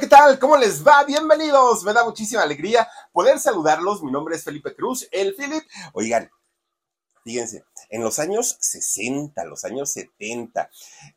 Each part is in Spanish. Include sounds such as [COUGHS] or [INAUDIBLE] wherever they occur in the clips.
¿qué tal? ¿Cómo les va? Bienvenidos. Me da muchísima alegría poder saludarlos. Mi nombre es Felipe Cruz, el Philip. Oigan, fíjense, en los años 60, los años 70,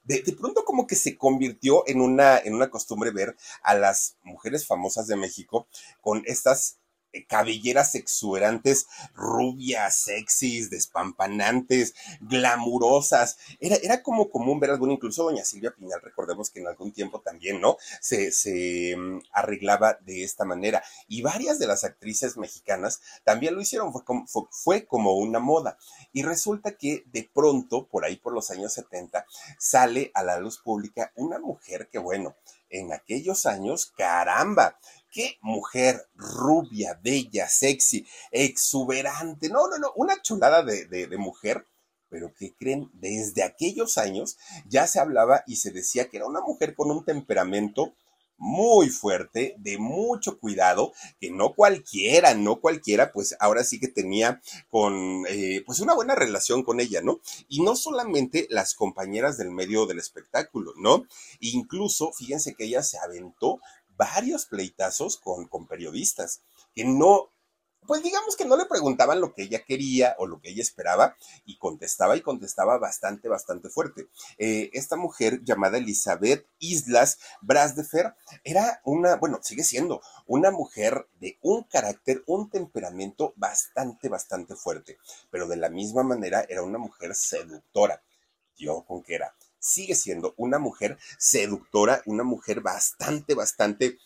de, de, pronto como que se convirtió en una, en una costumbre ver a las mujeres famosas de México con estas cabelleras exuberantes, rubias, sexys, despampanantes, glamurosas. Era, era como común ver bueno, incluso doña Silvia Pinal, recordemos que en algún tiempo también, ¿no? Se, se um, arreglaba de esta manera. Y varias de las actrices mexicanas también lo hicieron, fue como, fue como una moda. Y resulta que de pronto, por ahí por los años 70, sale a la luz pública una mujer que, bueno, en aquellos años, caramba, qué mujer rubia, bella, sexy, exuberante. No, no, no, una chulada de, mujer. Pero ¿qué creen? Desde aquellos años ya se hablaba y se decía que era una mujer con un temperamento muy fuerte, de mucho cuidado, que no cualquiera, no cualquiera, pues ahora sí que tenía con, eh, pues una buena relación con ella, ¿no? Y no solamente las compañeras del medio del espectáculo, ¿no? Incluso, fíjense que ella se aventó varios pleitazos con, con periodistas que no, pues digamos que no le preguntaban lo que ella quería o lo que ella esperaba y contestaba y contestaba bastante, bastante fuerte. Eh, esta mujer llamada Elizabeth Islas Brasdefer era una, bueno, sigue siendo una mujer de un carácter, un temperamento bastante, bastante fuerte, pero de la misma manera era una mujer seductora. Yo con que era sigue siendo una mujer seductora, una mujer bastante, bastante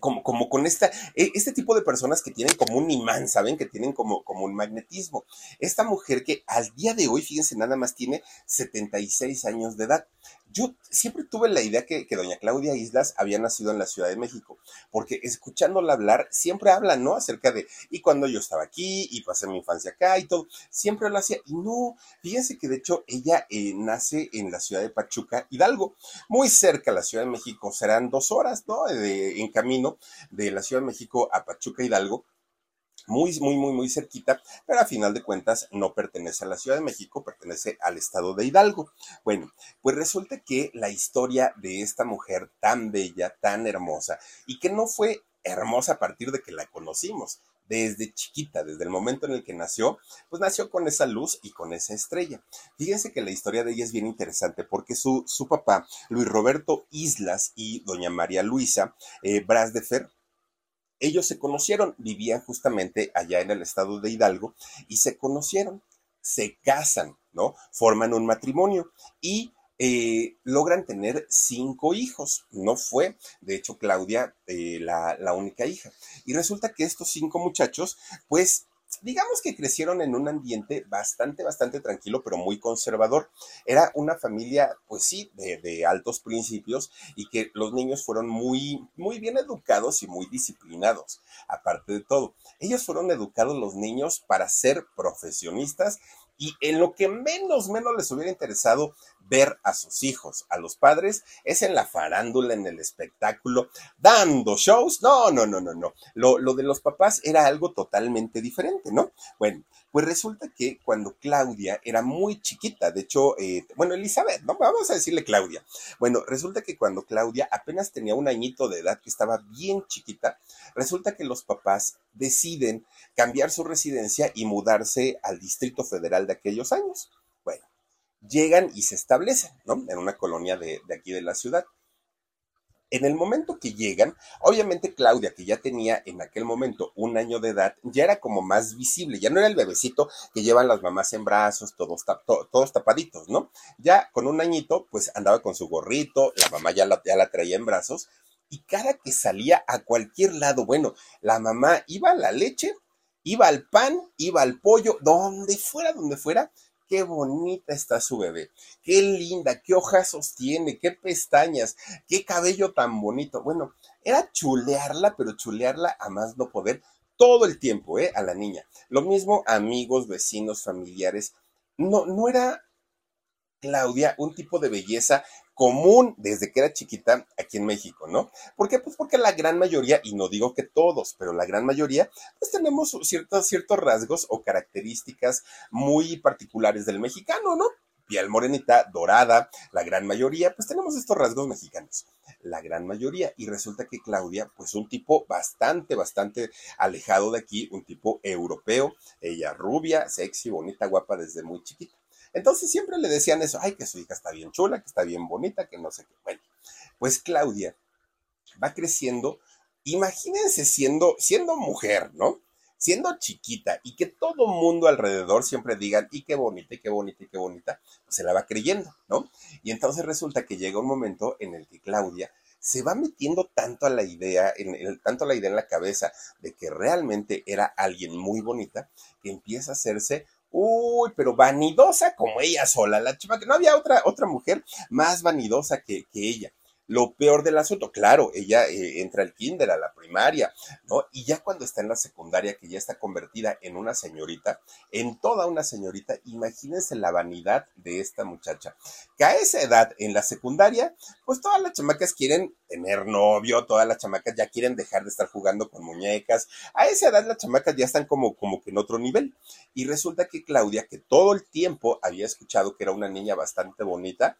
como, como con esta, este tipo de personas que tienen como un imán, ¿saben? Que tienen como, como un magnetismo. Esta mujer que al día de hoy, fíjense, nada más tiene 76 años de edad. Yo siempre tuve la idea que, que, doña Claudia Islas había nacido en la Ciudad de México, porque escuchándola hablar, siempre habla, ¿no? Acerca de, y cuando yo estaba aquí, y pasé mi infancia acá y todo, siempre lo hacía, y no, fíjense que de hecho ella eh, nace en la ciudad de Pachuca, Hidalgo, muy cerca a la Ciudad de México, serán dos horas, ¿no? De, en camino de la Ciudad de México a Pachuca, Hidalgo, muy, muy, muy, muy cerquita, pero a final de cuentas no pertenece a la Ciudad de México, pertenece al estado de Hidalgo. Bueno, pues resulta que la historia de esta mujer tan bella, tan hermosa, y que no fue hermosa a partir de que la conocimos, desde chiquita, desde el momento en el que nació, pues nació con esa luz y con esa estrella. Fíjense que la historia de ella es bien interesante porque su, su papá, Luis Roberto Islas y doña María Luisa eh, Brasdefer, ellos se conocieron, vivían justamente allá en el estado de Hidalgo y se conocieron, se casan, ¿no? Forman un matrimonio y eh, logran tener cinco hijos. No fue, de hecho, Claudia eh, la, la única hija. Y resulta que estos cinco muchachos, pues digamos que crecieron en un ambiente bastante, bastante tranquilo, pero muy conservador. Era una familia, pues sí, de, altos principios y que los niños fueron muy, muy bien educados y muy disciplinados, aparte de todo. Ellos fueron educados los niños para ser profesionistas y en lo que menos, menos les hubiera interesado ver a sus hijos, a los padres, es en la farándula, en el espectáculo, dando shows. No, no, no, no, no. Lo, lo de los papás era algo totalmente diferente, ¿no? Bueno, pues resulta que cuando Claudia era muy chiquita, de hecho, eh, bueno, Elizabeth, ¿no? Vamos a decirle Claudia. Bueno, resulta que cuando Claudia apenas tenía un añito de edad, que estaba bien chiquita, resulta que los papás deciden cambiar su residencia y mudarse al Distrito Federal de aquellos años. Bueno, llegan y se establecen, ¿no? En una colonia de, aquí de la ciudad. En el momento que llegan, obviamente Claudia, que ya tenía en aquel momento un año de edad, ya era como más visible, ya no era el bebecito que llevan las mamás en brazos, todos, to, todos tapaditos, ¿no? Ya con un añito, pues andaba con su gorrito, la mamá ya la, ya la traía en brazos, y cada que salía a cualquier lado, bueno, la mamá iba a la leche, iba al pan, iba al pollo, donde fuera, donde fuera, qué bonita está su bebé, qué linda, qué ojazos tiene, qué pestañas, qué cabello tan bonito. Bueno, era chulearla, pero chulearla a más no poder todo el tiempo, ¿eh? A la niña. Lo mismo amigos, vecinos, familiares. No, no era Claudia un tipo de belleza común desde que era chiquita aquí en México, ¿no? ¿Por qué? Pues porque la gran mayoría, y no digo que todos, pero la gran mayoría, pues tenemos ciertos, ciertos rasgos o características muy particulares del mexicano, ¿no? piel morenita, dorada, la gran mayoría, pues tenemos estos rasgos mexicanos, la gran mayoría. Y resulta que Claudia, pues un tipo bastante, bastante alejado de aquí, un tipo europeo, ella rubia, sexy, bonita, guapa desde muy chiquita. Entonces siempre le decían eso, ay, que su hija está bien chula, que está bien bonita, que no sé qué. Bueno, pues Claudia va creciendo, imagínense siendo, siendo mujer, ¿no? siendo chiquita y que todo mundo alrededor siempre digan, y qué bonita, y qué bonita, y qué bonita, pues se la va creyendo, ¿no? Y entonces resulta que llega un momento en el que Claudia se va metiendo tanto a la idea, en, tanto la idea en la cabeza de que realmente era alguien muy bonita, que empieza a hacerse Uy, pero vanidosa como ella sola, la chiva que no había otra, otra mujer más vanidosa que, que ella lo peor del asunto. Claro, ella eh, entra al kinder, a la primaria, ¿no? Y ya cuando está en la secundaria, que ya está convertida en una señorita, en toda una señorita, imagínense la vanidad de esta muchacha. Que a esa edad, en la secundaria, pues todas las chamacas quieren tener novio, todas las chamacas ya quieren dejar de estar jugando con muñecas. A esa edad las chamacas ya están como, como que en otro nivel. Y resulta que Claudia, que todo el tiempo había escuchado que era una niña bastante bonita,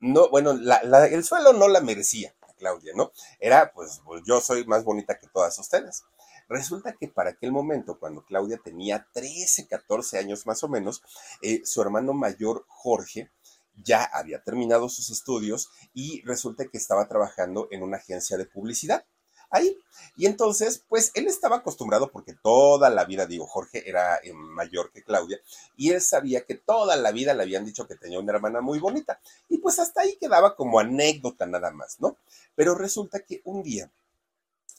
no, bueno, el suelo no la merecía, Claudia, ¿no? Era, pues, pues, yo soy más bonita que todas ustedes. Resulta que para aquel momento, cuando Claudia tenía 13, 14 años más o menos, eh, su hermano mayor, Jorge, ya había terminado sus estudios y resulta que estaba trabajando en una agencia de publicidad ahí. Y entonces, pues él estaba acostumbrado porque toda la vida, digo, Jorge era eh, mayor que Claudia, y él sabía que toda la vida le habían dicho que tenía una hermana muy bonita. Y pues hasta ahí quedaba como anécdota nada más, ¿no? Pero resulta que un día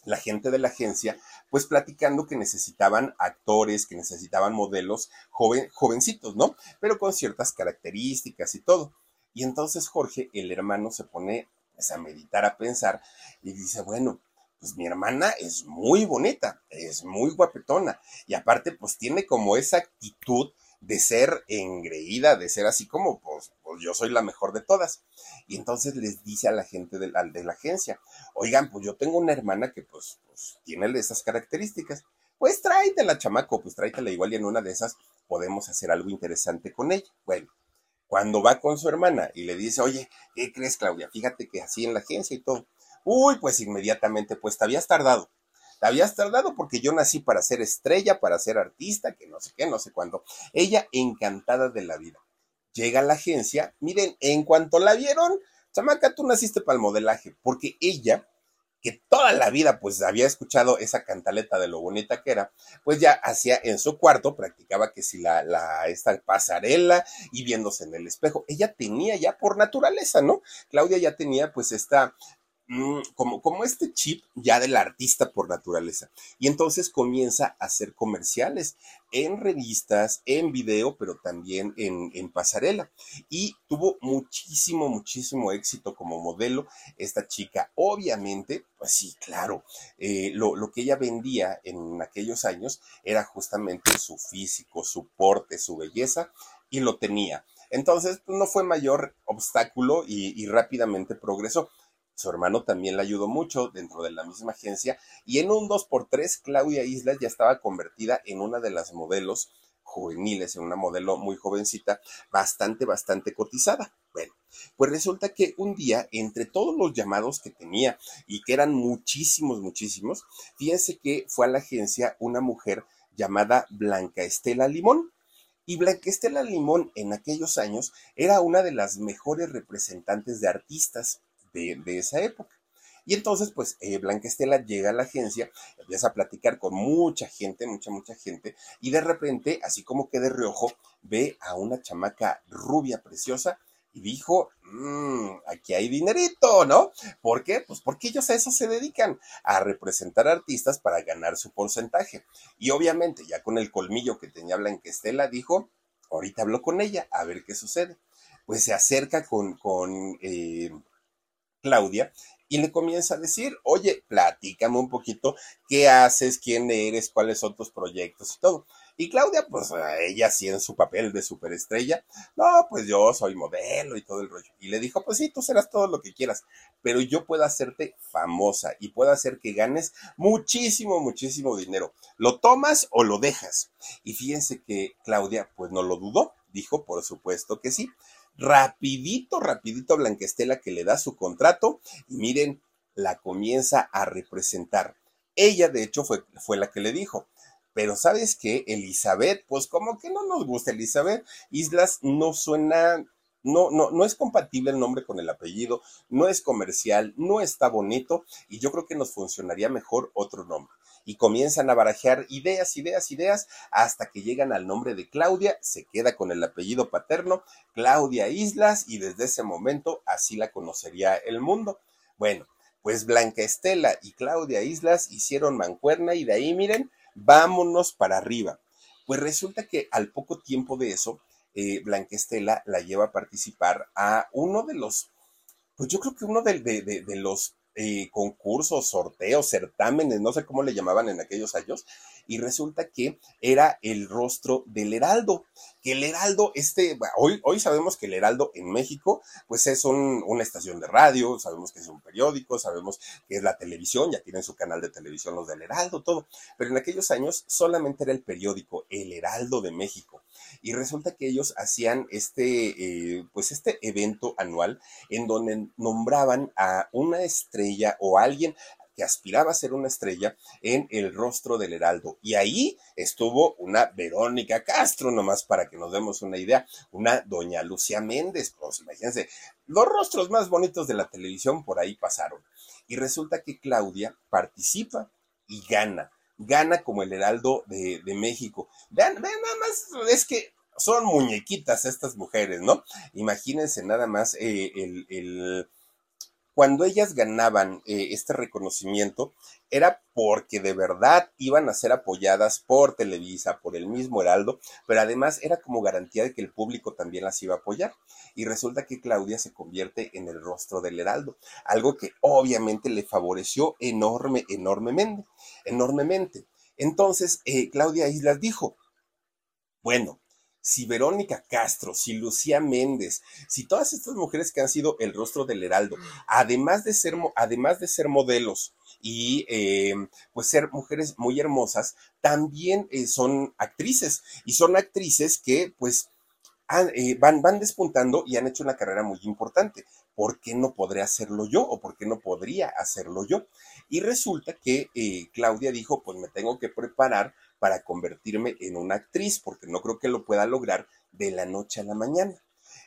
la gente de la agencia, pues platicando que necesitaban actores, que necesitaban modelos joven, jovencitos, ¿no? Pero con ciertas características y todo. Y entonces Jorge, el hermano, se pone pues, a meditar, a pensar y dice, bueno, pues mi hermana es muy bonita, es muy guapetona y aparte pues tiene como esa actitud de ser engreída, de ser así como pues, pues yo soy la mejor de todas. Y entonces les dice a la gente de la, de la agencia, oigan, pues yo tengo una hermana que pues, pues tiene esas características. Pues tráetela, chamaco, pues tráetela igual y en una de esas podemos hacer algo interesante con ella. Bueno, cuando va con su hermana y le dice, oye, ¿qué crees, Claudia? Fíjate que así en la agencia y todo. Uy, pues inmediatamente, pues te habías tardado. Te habías tardado porque yo nací para ser estrella, para ser artista, que no sé qué, no sé cuándo. Ella encantada de la vida. Llega a la agencia, miren, en cuanto la vieron, chamaca, tú naciste para el modelaje, porque ella, que toda la vida pues había escuchado esa cantaleta de lo bonita que era, pues ya hacía en su cuarto, practicaba que si la, la, esta pasarela y viéndose en el espejo, ella tenía ya por naturaleza, ¿no? Claudia ya tenía pues esta como, como este chip ya del artista por naturaleza. Y entonces comienza a hacer comerciales en revistas, en video, pero también en, pasarela. Y tuvo muchísimo, muchísimo éxito como modelo esta chica. Obviamente, pues sí, claro, eh, lo, lo, que ella vendía en aquellos años era justamente su físico, su porte, su belleza, y lo tenía. Entonces, no fue mayor obstáculo y rápidamente progresó. Su hermano también le ayudó mucho dentro de la misma agencia y en un 2x3 Claudia Islas ya estaba convertida en una de las modelos juveniles, en una modelo muy jovencita, bastante, bastante cotizada. Bueno, pues resulta que un día, entre todos los llamados que tenía, y que eran muchísimos, muchísimos, fíjense que fue a la agencia una mujer llamada Blanca Estela Limón. Y Blanca Estela Limón en aquellos años era una de las mejores representantes de artistas de, esa época. Y entonces, pues, eh, Blanca Estela llega a la agencia, empieza a platicar con mucha gente, mucha, mucha gente, y de repente, así como que de reojo, ve a una chamaca rubia, preciosa, y dijo, mmm, aquí hay dinerito, ¿no? ¿Por qué? Pues porque ellos a eso se dedican, a representar artistas para ganar su porcentaje. Y obviamente, ya con el colmillo que tenía Blanca Estela, dijo, ahorita hablo con ella, a ver qué sucede. Pues se acerca con, con eh, Claudia, y le comienza a decir, oye, platícame un poquito qué haces, quién eres, cuáles son tus proyectos y todo. Y Claudia, pues ella sí en su papel de superestrella, no, pues yo soy modelo y todo el rollo. Y le dijo, pues sí, tú serás todo lo que quieras, pero yo puedo hacerte famosa y puedo hacer que ganes muchísimo, muchísimo dinero. ¿Lo tomas o lo dejas? Y fíjense que Claudia, pues no lo dudó, dijo, por supuesto que sí rapidito, rapidito a Blanquestela que le da su contrato y miren, la comienza a representar. Ella, de hecho, fue, fue la que le dijo, pero sabes que Elizabeth, pues como que no nos gusta Elizabeth, Islas no suena, no, no, no es compatible el nombre con el apellido, no es comercial, no está bonito y yo creo que nos funcionaría mejor otro nombre. Y comienzan a barajear ideas, ideas, ideas, hasta que llegan al nombre de Claudia, se queda con el apellido paterno, Claudia Islas, y desde ese momento así la conocería el mundo. Bueno, pues Blanca Estela y Claudia Islas hicieron mancuerna y de ahí, miren, vámonos para arriba. Pues resulta que al poco tiempo de eso, eh, Blanca Estela la lleva a participar a uno de los, pues yo creo que uno de, de los eh, concursos, sorteos, certámenes, no sé cómo le llamaban en aquellos años, y resulta que era el rostro del Heraldo, que el Heraldo, este, hoy, hoy sabemos que el Heraldo en México, pues es una estación de radio, sabemos que es un periódico, sabemos que es la televisión, ya tienen su canal de televisión los del Heraldo, todo, pero en aquellos años solamente era el periódico, el Heraldo de México, y resulta que ellos hacían este, eh, pues este evento anual en donde nombraban a una estrella o alguien que aspiraba a ser una estrella en el rostro del Heraldo. Y ahí estuvo una Verónica Castro, nomás para que nos demos una idea, una doña Lucia Méndez, pues imagínense, los rostros más bonitos de la televisión por ahí pasaron. Y resulta que Claudia participa y gana, gana como el Heraldo de, México. Vean, vean nada más, es que son muñequitas estas mujeres, ¿no? Imagínense nada más eh, el cuando ellas ganaban eh, este reconocimiento, era porque de verdad iban a ser apoyadas por Televisa, por el mismo Heraldo, pero además era como garantía de que el público también las iba a apoyar. Y resulta que Claudia se convierte en el rostro del Heraldo, algo que obviamente le favoreció enorme, enormemente, enormemente. Entonces, eh, Claudia Islas dijo, bueno, si Verónica Castro, si Lucía Méndez, si todas estas mujeres que han sido el rostro del Heraldo, además de ser, además de ser modelos y eh, pues ser mujeres muy hermosas, también eh, son actrices y son actrices que pues eh, van, van despuntando y han hecho una carrera muy importante. ¿Por qué no podré hacerlo yo o por qué no podría hacerlo yo? Y resulta que Claudia dijo, pues me tengo que preparar para convertirme en una actriz, porque no creo que lo pueda lograr de la noche a la mañana.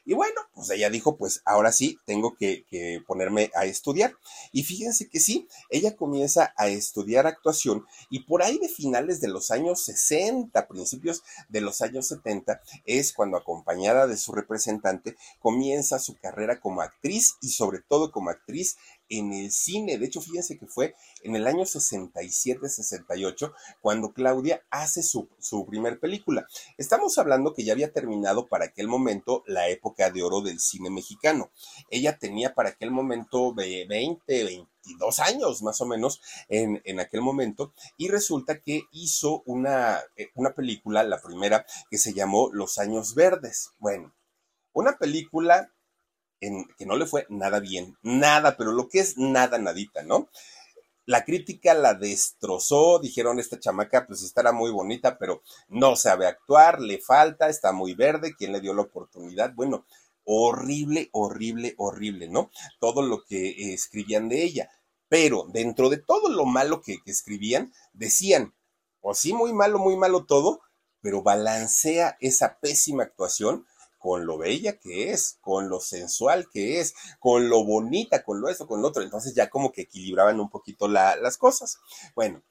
Y bueno, pues ella dijo, pues ahora sí, tengo que, ponerme a estudiar. Y fíjense que sí, ella comienza a estudiar actuación y por ahí de finales de los años 60, principios de los años 70, es cuando acompañada de su representante comienza su carrera como actriz y sobre todo como actriz en el cine. De hecho, fíjense que fue en el año 67-68 cuando Claudia hace su, su primer película. Estamos hablando que ya había terminado para aquel momento la época de oro del cine mexicano. Ella tenía para aquel momento 20, 22 años más o menos en, en, aquel momento y resulta que hizo una, eh, una película, la primera, que se llamó Los Años Verdes. Bueno, una película que no le fue nada bien, nada, pero lo que es nada, nadita, ¿no? La crítica la destrozó, dijeron esta chamaca pues estará muy bonita, pero no sabe actuar, le falta, está muy verde, ¿quién le dio la oportunidad? Bueno, horrible, horrible, horrible, ¿no? Todo lo que eh, escribían de ella. Pero dentro de todo lo malo que, que escribían, decían, o pues sí, muy malo, muy malo todo, pero balancea esa pésima actuación con lo bella que es, con lo sensual que es, con lo bonita, con lo eso, con lo otro. Entonces ya como que equilibraban un poquito las cosas. Bueno,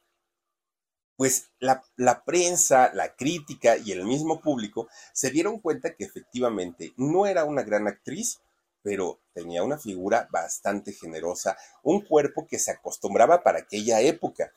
pues la, la, prensa, la crítica y el mismo público se dieron cuenta que efectivamente no era una gran actriz, pero tenía una figura bastante generosa, un cuerpo que se acostumbraba para aquella época.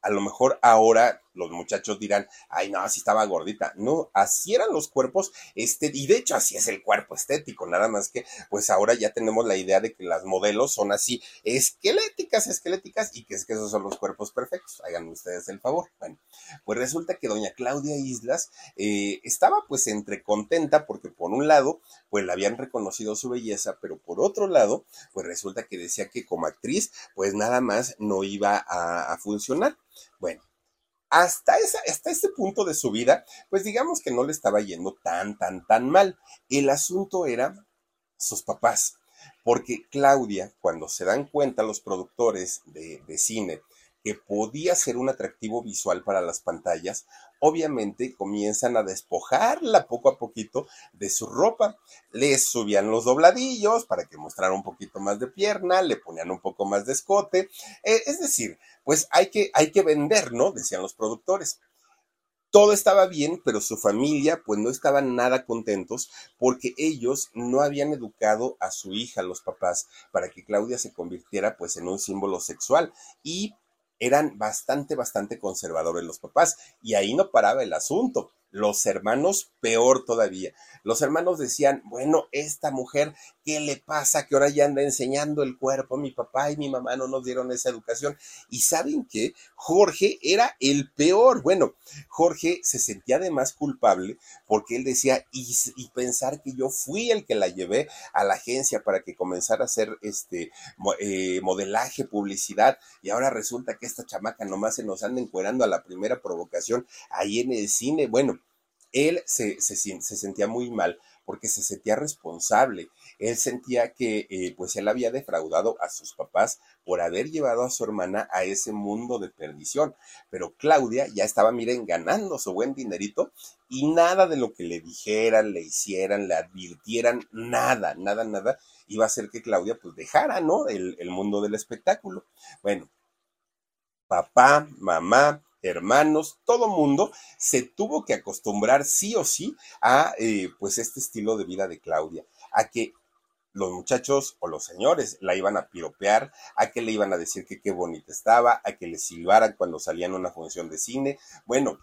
A lo mejor ahora los muchachos dirán, ay, no, así estaba gordita. No, así eran los cuerpos, este, y de hecho así es el cuerpo estético, nada más que, pues ahora ya tenemos la idea de que las modelos son así, esqueléticas, esqueléticas, y que es que esos son los cuerpos perfectos. Hagan ustedes el favor. Bueno, pues resulta que doña Claudia Islas eh, estaba pues entre contenta porque por un lado, pues la habían reconocido su belleza, pero por otro lado, pues resulta que decía que como actriz, pues nada más no iba a funcionar. Bueno, hasta, esa, hasta este punto de su vida, pues digamos que no le estaba yendo tan, tan, tan mal. El asunto era sus papás. Porque Claudia, cuando se dan cuenta los productores de, de cine que podía ser un atractivo visual para las pantallas, obviamente comienzan a despojarla poco a poquito de su ropa. Les subían los dobladillos para que mostrara un poquito más de pierna, le ponían un poco más de escote. Eh, es decir, pues hay que, hay que vender, ¿no? Decían los productores. Todo estaba bien, pero su familia pues no estaban nada contentos porque ellos no habían educado a su hija, los papás, para que Claudia se convirtiera pues en un símbolo sexual y eran bastante, bastante conservadores los papás. Y ahí no paraba el asunto. Los hermanos, peor todavía. Los hermanos decían, bueno, esta mujer, ¿qué le pasa? Que ahora ya anda enseñando el cuerpo. Mi papá y mi mamá no nos dieron esa educación. Y saben que Jorge era el peor. Bueno, Jorge se sentía además culpable porque él decía, y, pensar que yo fui el que la llevé a la agencia para que comenzara a hacer este eh, modelaje, publicidad. Y ahora resulta que esta chamaca nomás se nos anda encuerando a la primera provocación ahí en el cine. Bueno, él se, se, sentía muy mal porque se sentía responsable. Él sentía que eh, pues él había defraudado a sus papás por haber llevado a su hermana a ese mundo de perdición. Pero Claudia ya estaba, miren, ganando su buen dinerito y nada de lo que le dijeran, le hicieran, le advirtieran, nada, nada, nada, iba a hacer que Claudia pues dejara, ¿no? El, el mundo del espectáculo. Bueno, papá, mamá, hermanos, todo mundo se tuvo que acostumbrar sí o sí a eh, pues este estilo de vida de Claudia, a que los muchachos o los señores la iban a piropear, a que le iban a decir que qué bonita estaba, a que le silbaran cuando salían a una función de cine. Bueno,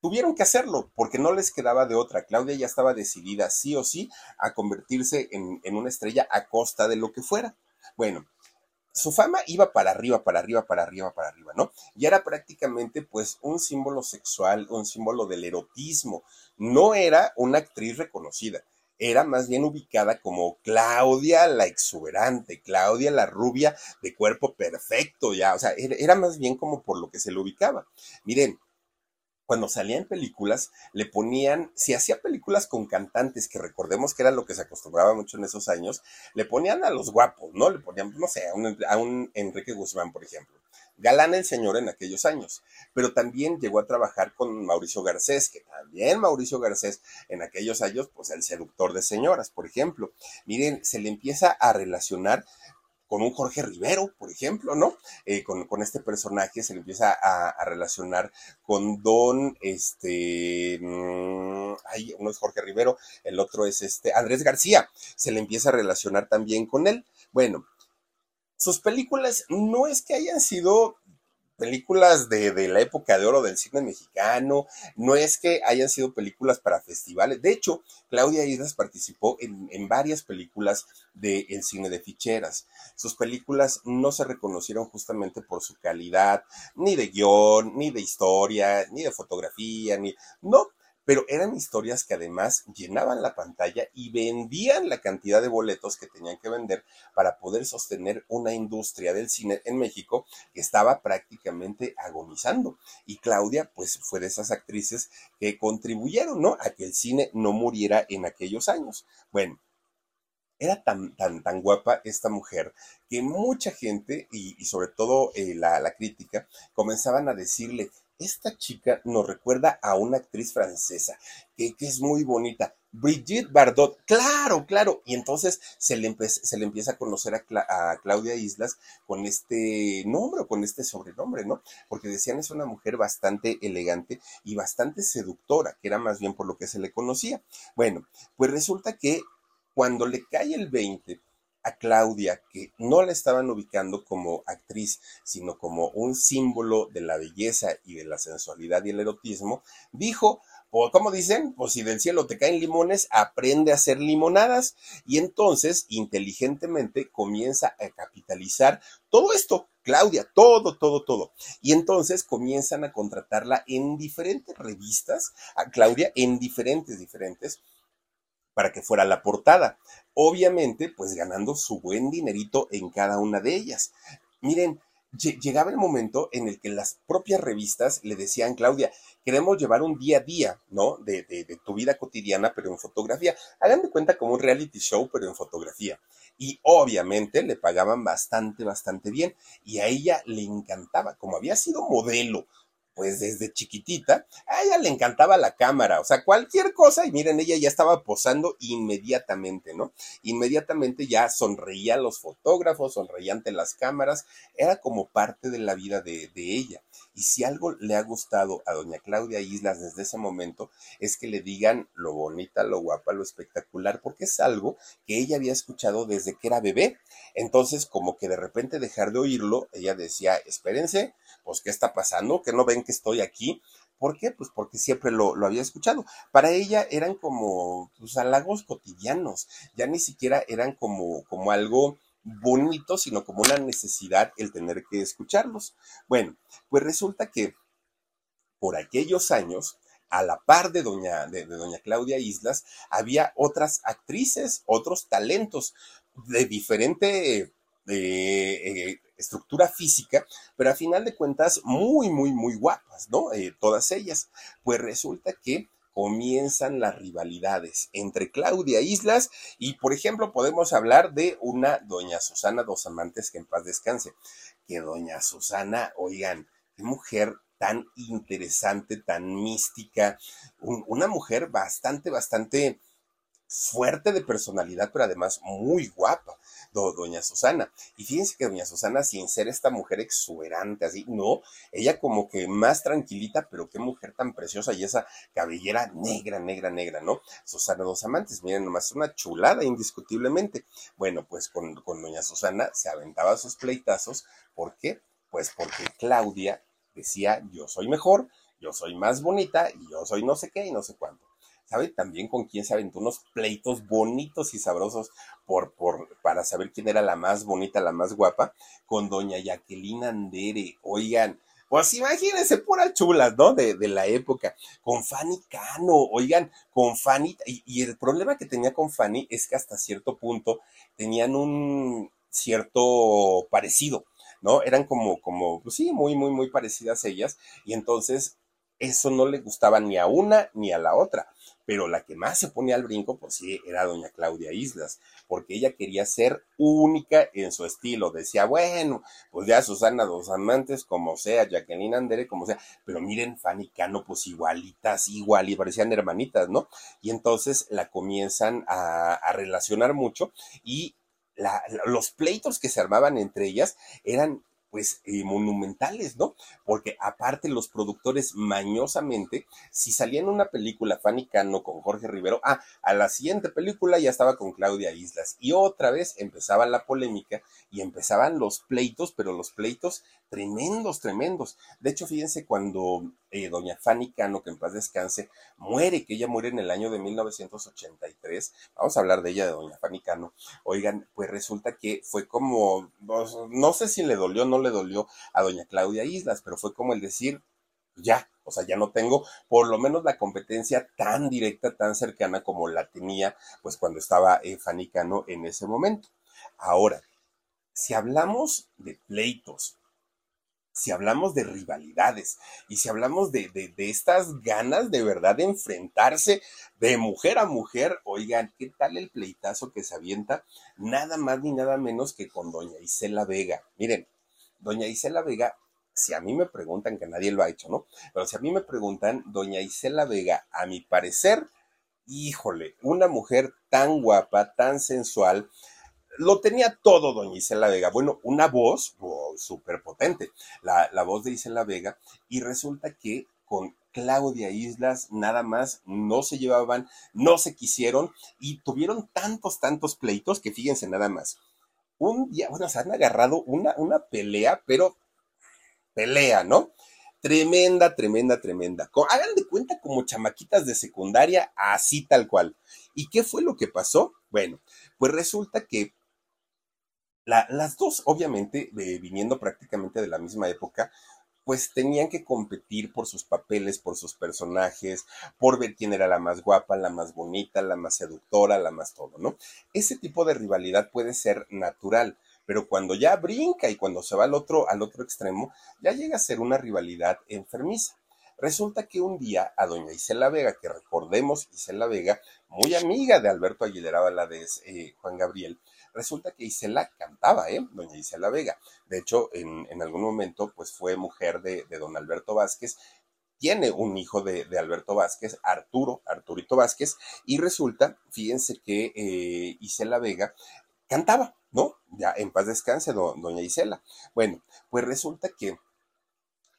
tuvieron que hacerlo porque no les quedaba de otra. Claudia ya estaba decidida sí o sí a convertirse en, en una estrella a costa de lo que fuera. Bueno, su fama iba para arriba, para arriba, para arriba, para arriba, ¿no? Y era prácticamente pues un símbolo sexual, un símbolo del erotismo. No era una actriz reconocida, era más bien ubicada como Claudia la exuberante, Claudia la rubia de cuerpo perfecto, ya, o sea, era, más bien como por lo que se le ubicaba. Miren, cuando salía en películas, le ponían, si hacía películas con cantantes, que recordemos que era lo que se acostumbraba mucho en esos años, le ponían a los guapos, ¿no? Le ponían, no sé, a un, a un Enrique Guzmán, por ejemplo. Galán el señor en aquellos años, pero también llegó a trabajar con Mauricio Garcés, que también Mauricio Garcés en aquellos años, pues el seductor de señoras, por ejemplo. Miren, se le empieza a relacionar con un Jorge Rivero, por ejemplo, ¿no? Eh, con, este personaje se le empieza a, relacionar con Don, este, mmm, uno es Jorge Rivero, el otro es este, Andrés García, se le empieza a relacionar también con él. Bueno, sus películas no es que hayan sido películas de, de, la época de oro del cine mexicano, no es que hayan sido películas para festivales. De hecho, Claudia Islas participó en, en varias películas del cine de ficheras. Sus películas no se reconocieron justamente por su calidad, ni de guion, ni de historia, ni de fotografía, ni... No, pero eran historias que además llenaban la pantalla y vendían la cantidad de boletos que tenían que vender para poder sostener una industria del cine en México que estaba prácticamente agonizando. Y Claudia, pues fue de esas actrices que contribuyeron, ¿no? A que el cine no muriera en aquellos años. Bueno, era tan, tan, tan guapa esta mujer que mucha gente, y, sobre todo eh, la, la crítica, comenzaban a decirle, esta chica nos recuerda a una actriz francesa que, es muy bonita. Brigitte Bardot, claro, claro. Y entonces se le, empieza a conocer a, Claudia Islas con este nombre o con este sobrenombre, ¿no? Porque decían es una mujer bastante elegante y bastante seductora, que era más bien por lo que se le conocía. Bueno, pues resulta que cuando le cae el 20, Claudia, que no la estaban ubicando como actriz, sino como un símbolo de la belleza y de la sensualidad y el erotismo, dijo, o como dicen, pues si del cielo te caen limones, aprende a hacer limonadas. Y entonces, inteligentemente, comienza a capitalizar todo esto. Claudia, todo, todo, todo. Y entonces comienzan a contratarla en diferentes revistas, a Claudia en diferentes, diferentes, para que fuera la portada. Obviamente, pues ganando su buen dinerito en cada una de ellas. Miren, llegaba el momento en el que las propias revistas le decían, Claudia, queremos llevar un día a día, ¿no? De, tu vida cotidiana, pero en fotografía. Hagan de cuenta como un reality show, pero en fotografía. Y obviamente le pagaban bastante, bastante bien. Y a ella le encantaba, como había sido modelo pues desde chiquitita, a ella le encantaba la cámara, o sea, cualquier cosa, y miren, ella ya estaba posando inmediatamente, ¿no? Inmediatamente ya sonreía a los fotógrafos, sonreía ante las cámaras, era como parte de la vida de, de ella. Y si algo le ha gustado a doña Claudia Islas desde ese momento, es que le digan lo bonita, lo guapa, lo espectacular, porque es algo que ella había escuchado desde que era bebé. Entonces, como que de repente dejar de oírlo, ella decía, espérense, pues, ¿qué está pasando? ¿Que no ven que estoy aquí? ¿Por qué? Pues porque siempre lo, había escuchado. Para ella eran como pues, halagos cotidianos, ya ni siquiera eran como, como algo bonito, sino como una necesidad el tener que escucharlos. Bueno, pues resulta que por aquellos años, a la par de doña, de, doña Claudia Islas, había otras actrices, otros talentos de diferente eh, estructura física, pero a final de cuentas muy, muy, muy guapas, ¿no? Eh, todas ellas. Pues resulta que comienzan las rivalidades entre Claudia Islas y, por ejemplo, podemos hablar de una doña Susana Dos Amantes, que en paz descanse. Que doña Susana, oigan, qué mujer tan interesante, tan mística, una mujer bastante, bastante fuerte de personalidad, pero además muy guapa doña Susana. Y fíjense que doña Susana, sin ser esta mujer exuberante, así, no, ella como que más tranquilita, pero qué mujer tan preciosa y esa cabellera negra, negra, negra, ¿no? Susana dos amantes, miren nomás, una chulada indiscutiblemente. Bueno, pues con, con doña Susana se aventaba sus pleitazos, ¿por qué? Pues porque Claudia decía, yo soy mejor, yo soy más bonita y yo soy no sé qué y no sé cuánto. ¿Sabe también con quién se aventó unos pleitos bonitos y sabrosos por, por, para saber quién era la más bonita, la más guapa? Con doña Jacqueline Andere. Oigan, pues imagínense, puras chulas, ¿no? De, de, la época. Con Fanny Cano, oigan, con Fanny. Y, y, el problema que tenía con Fanny es que hasta cierto punto tenían un cierto parecido, ¿no? Eran como, como, pues sí, muy, muy, muy parecidas ellas. Y entonces eso no le gustaba ni a una ni a la otra pero la que más se ponía al brinco, pues sí, era doña Claudia Islas, porque ella quería ser única en su estilo. Decía, bueno, pues ya Susana Dos Amantes, como sea, Jacqueline Andere, como sea, pero miren, Fanny Cano, pues igualitas, igual, y parecían hermanitas, ¿no? Y entonces la comienzan a, relacionar mucho y los pleitos que se armaban entre ellas eran pues eh, monumentales, ¿no? Porque aparte los productores mañosamente, si salía en una película Fanny Cano con Jorge Rivero, ah, a la siguiente película ya estaba con Claudia Islas y otra vez empezaba la polémica y empezaban los pleitos, pero los pleitos tremendos, tremendos. De hecho, fíjense cuando eh, doña Fanny Cano, que en paz descanse, muere, que ella muere en el año de 1983, vamos a hablar de ella, de doña Fanny Cano, oigan, pues resulta que fue como, no sé si le dolió o no le dolió a doña Claudia Islas, pero fue como el decir, ya, o sea, ya no tengo por lo menos la competencia tan directa, tan cercana como la tenía, pues cuando estaba eh, Fanny Cano en ese momento. Ahora, si hablamos de pleitos, si hablamos de rivalidades y si hablamos de, de, de, estas ganas de verdad de enfrentarse de mujer a mujer, oigan, ¿qué tal el pleitazo que se avienta? Nada más ni nada menos que con doña Isela Vega. Miren, doña Isela Vega, si a mí me preguntan, que nadie lo ha hecho, ¿no? Pero si a mí me preguntan, doña Isela Vega, a mi parecer, híjole, una mujer tan guapa, tan sensual, lo tenía todo doña Isela Vega. Bueno, una voz oh, súper potente, la, la voz de Isela Vega, y resulta que con Claudia Islas nada más no se llevaban, no se quisieron y tuvieron tantos, tantos pleitos que fíjense nada más un día, bueno, se han agarrado una, una pelea, pero pelea, ¿no? Tremenda, tremenda, tremenda. Hagan de cuenta como chamaquitas de secundaria, así tal cual. ¿Y qué fue lo que pasó? Bueno, pues resulta que las dos, obviamente, viniendo prácticamente de la misma época, pues tenían que competir por sus papeles, por sus personajes, por ver quién era la más guapa, la más bonita, la más seductora, la más todo, ¿no? Ese tipo de rivalidad puede ser natural, pero cuando ya brinca y cuando se va al otro, al otro extremo, ya llega a ser una rivalidad enfermiza. Resulta que un día a doña Isela Vega, que recordemos Isela Vega, muy amiga de Alberto Aguilera Valadez, eh, Juan Gabriel, resulta que Isela cantaba, ¿eh? Doña Isela Vega. De hecho, en, algún momento, pues fue mujer de, don Alberto Vázquez, tiene un hijo de, Alberto Vázquez, Arturo, Arturito Vázquez, y resulta, fíjense que eh, Isela Vega cantaba, ¿no? Ya en paz descanse, doña Isela. Bueno, pues resulta que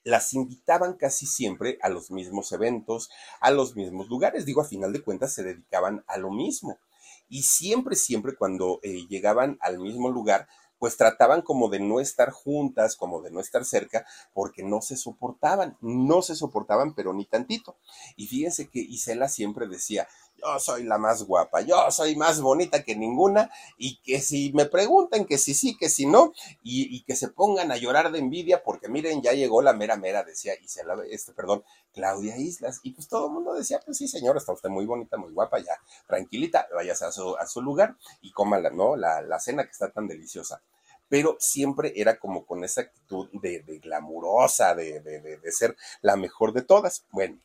las invitaban casi siempre a los mismos eventos, a los mismos lugares. Digo, a final de cuentas se dedicaban a lo mismo. Y siempre, siempre cuando eh, llegaban al mismo lugar, pues trataban como de no estar juntas, como de no estar cerca, porque no se soportaban, no se soportaban, pero ni tantito. Y fíjense que Isela siempre decía, yo soy la más guapa, yo soy más bonita que ninguna, y que si me preguntan que si sí, que si no, y, que se pongan a llorar de envidia, porque miren, ya llegó la mera mera, decía Isela, este, perdón, Claudia Islas, y pues todo el mundo decía, pues sí, señor, está usted muy bonita, muy guapa, ya, tranquilita, váyase a su, a su lugar y cómala, ¿no? La, la cena que está tan deliciosa pero siempre era como con esa actitud de, de glamurosa, de, de, de, ser la mejor de todas. Bueno,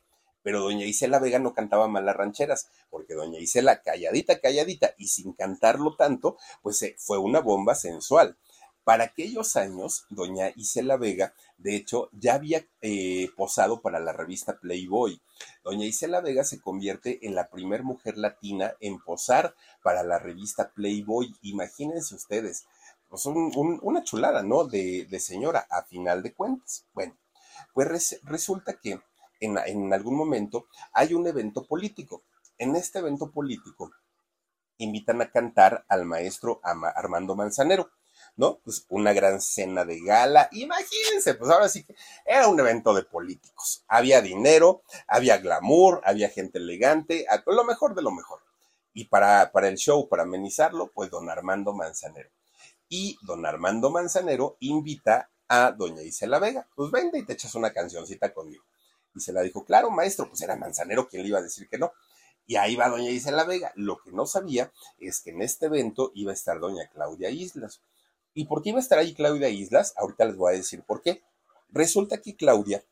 pero doña Isela Vega no cantaba mal las rancheras, porque doña Isela, calladita, calladita, y sin cantarlo tanto, pues eh, fue una bomba sensual. Para aquellos años, doña Isela Vega, de hecho, ya había eh, posado para la revista Playboy. Doña Isela Vega se convierte en la primer mujer latina en posar para la revista Playboy. Imagínense ustedes, pues una chulada, ¿no? De, de, señora, a final de cuentas. Bueno, pues resulta que en, algún momento hay un evento político. En este evento político invitan a cantar al maestro Armando Manzanero. ¿no? Pues una gran cena de gala. Imagínense, pues ahora sí que era un evento de políticos. Había dinero, había glamour, había gente elegante, lo mejor de lo mejor. Y para, para el show, para amenizarlo, pues don Armando Manzanero. Y don Armando Manzanero invita a doña Isela Vega. Pues vende y te echas una cancioncita conmigo. Y se la dijo, claro, maestro, pues era Manzanero quien le iba a decir que no. Y ahí va doña Isela Vega. Lo que no sabía es que en este evento iba a estar doña Claudia Islas. ¿Y por qué iba a estar ahí Claudia Islas? Ahorita les voy a decir por qué. Resulta que Claudia,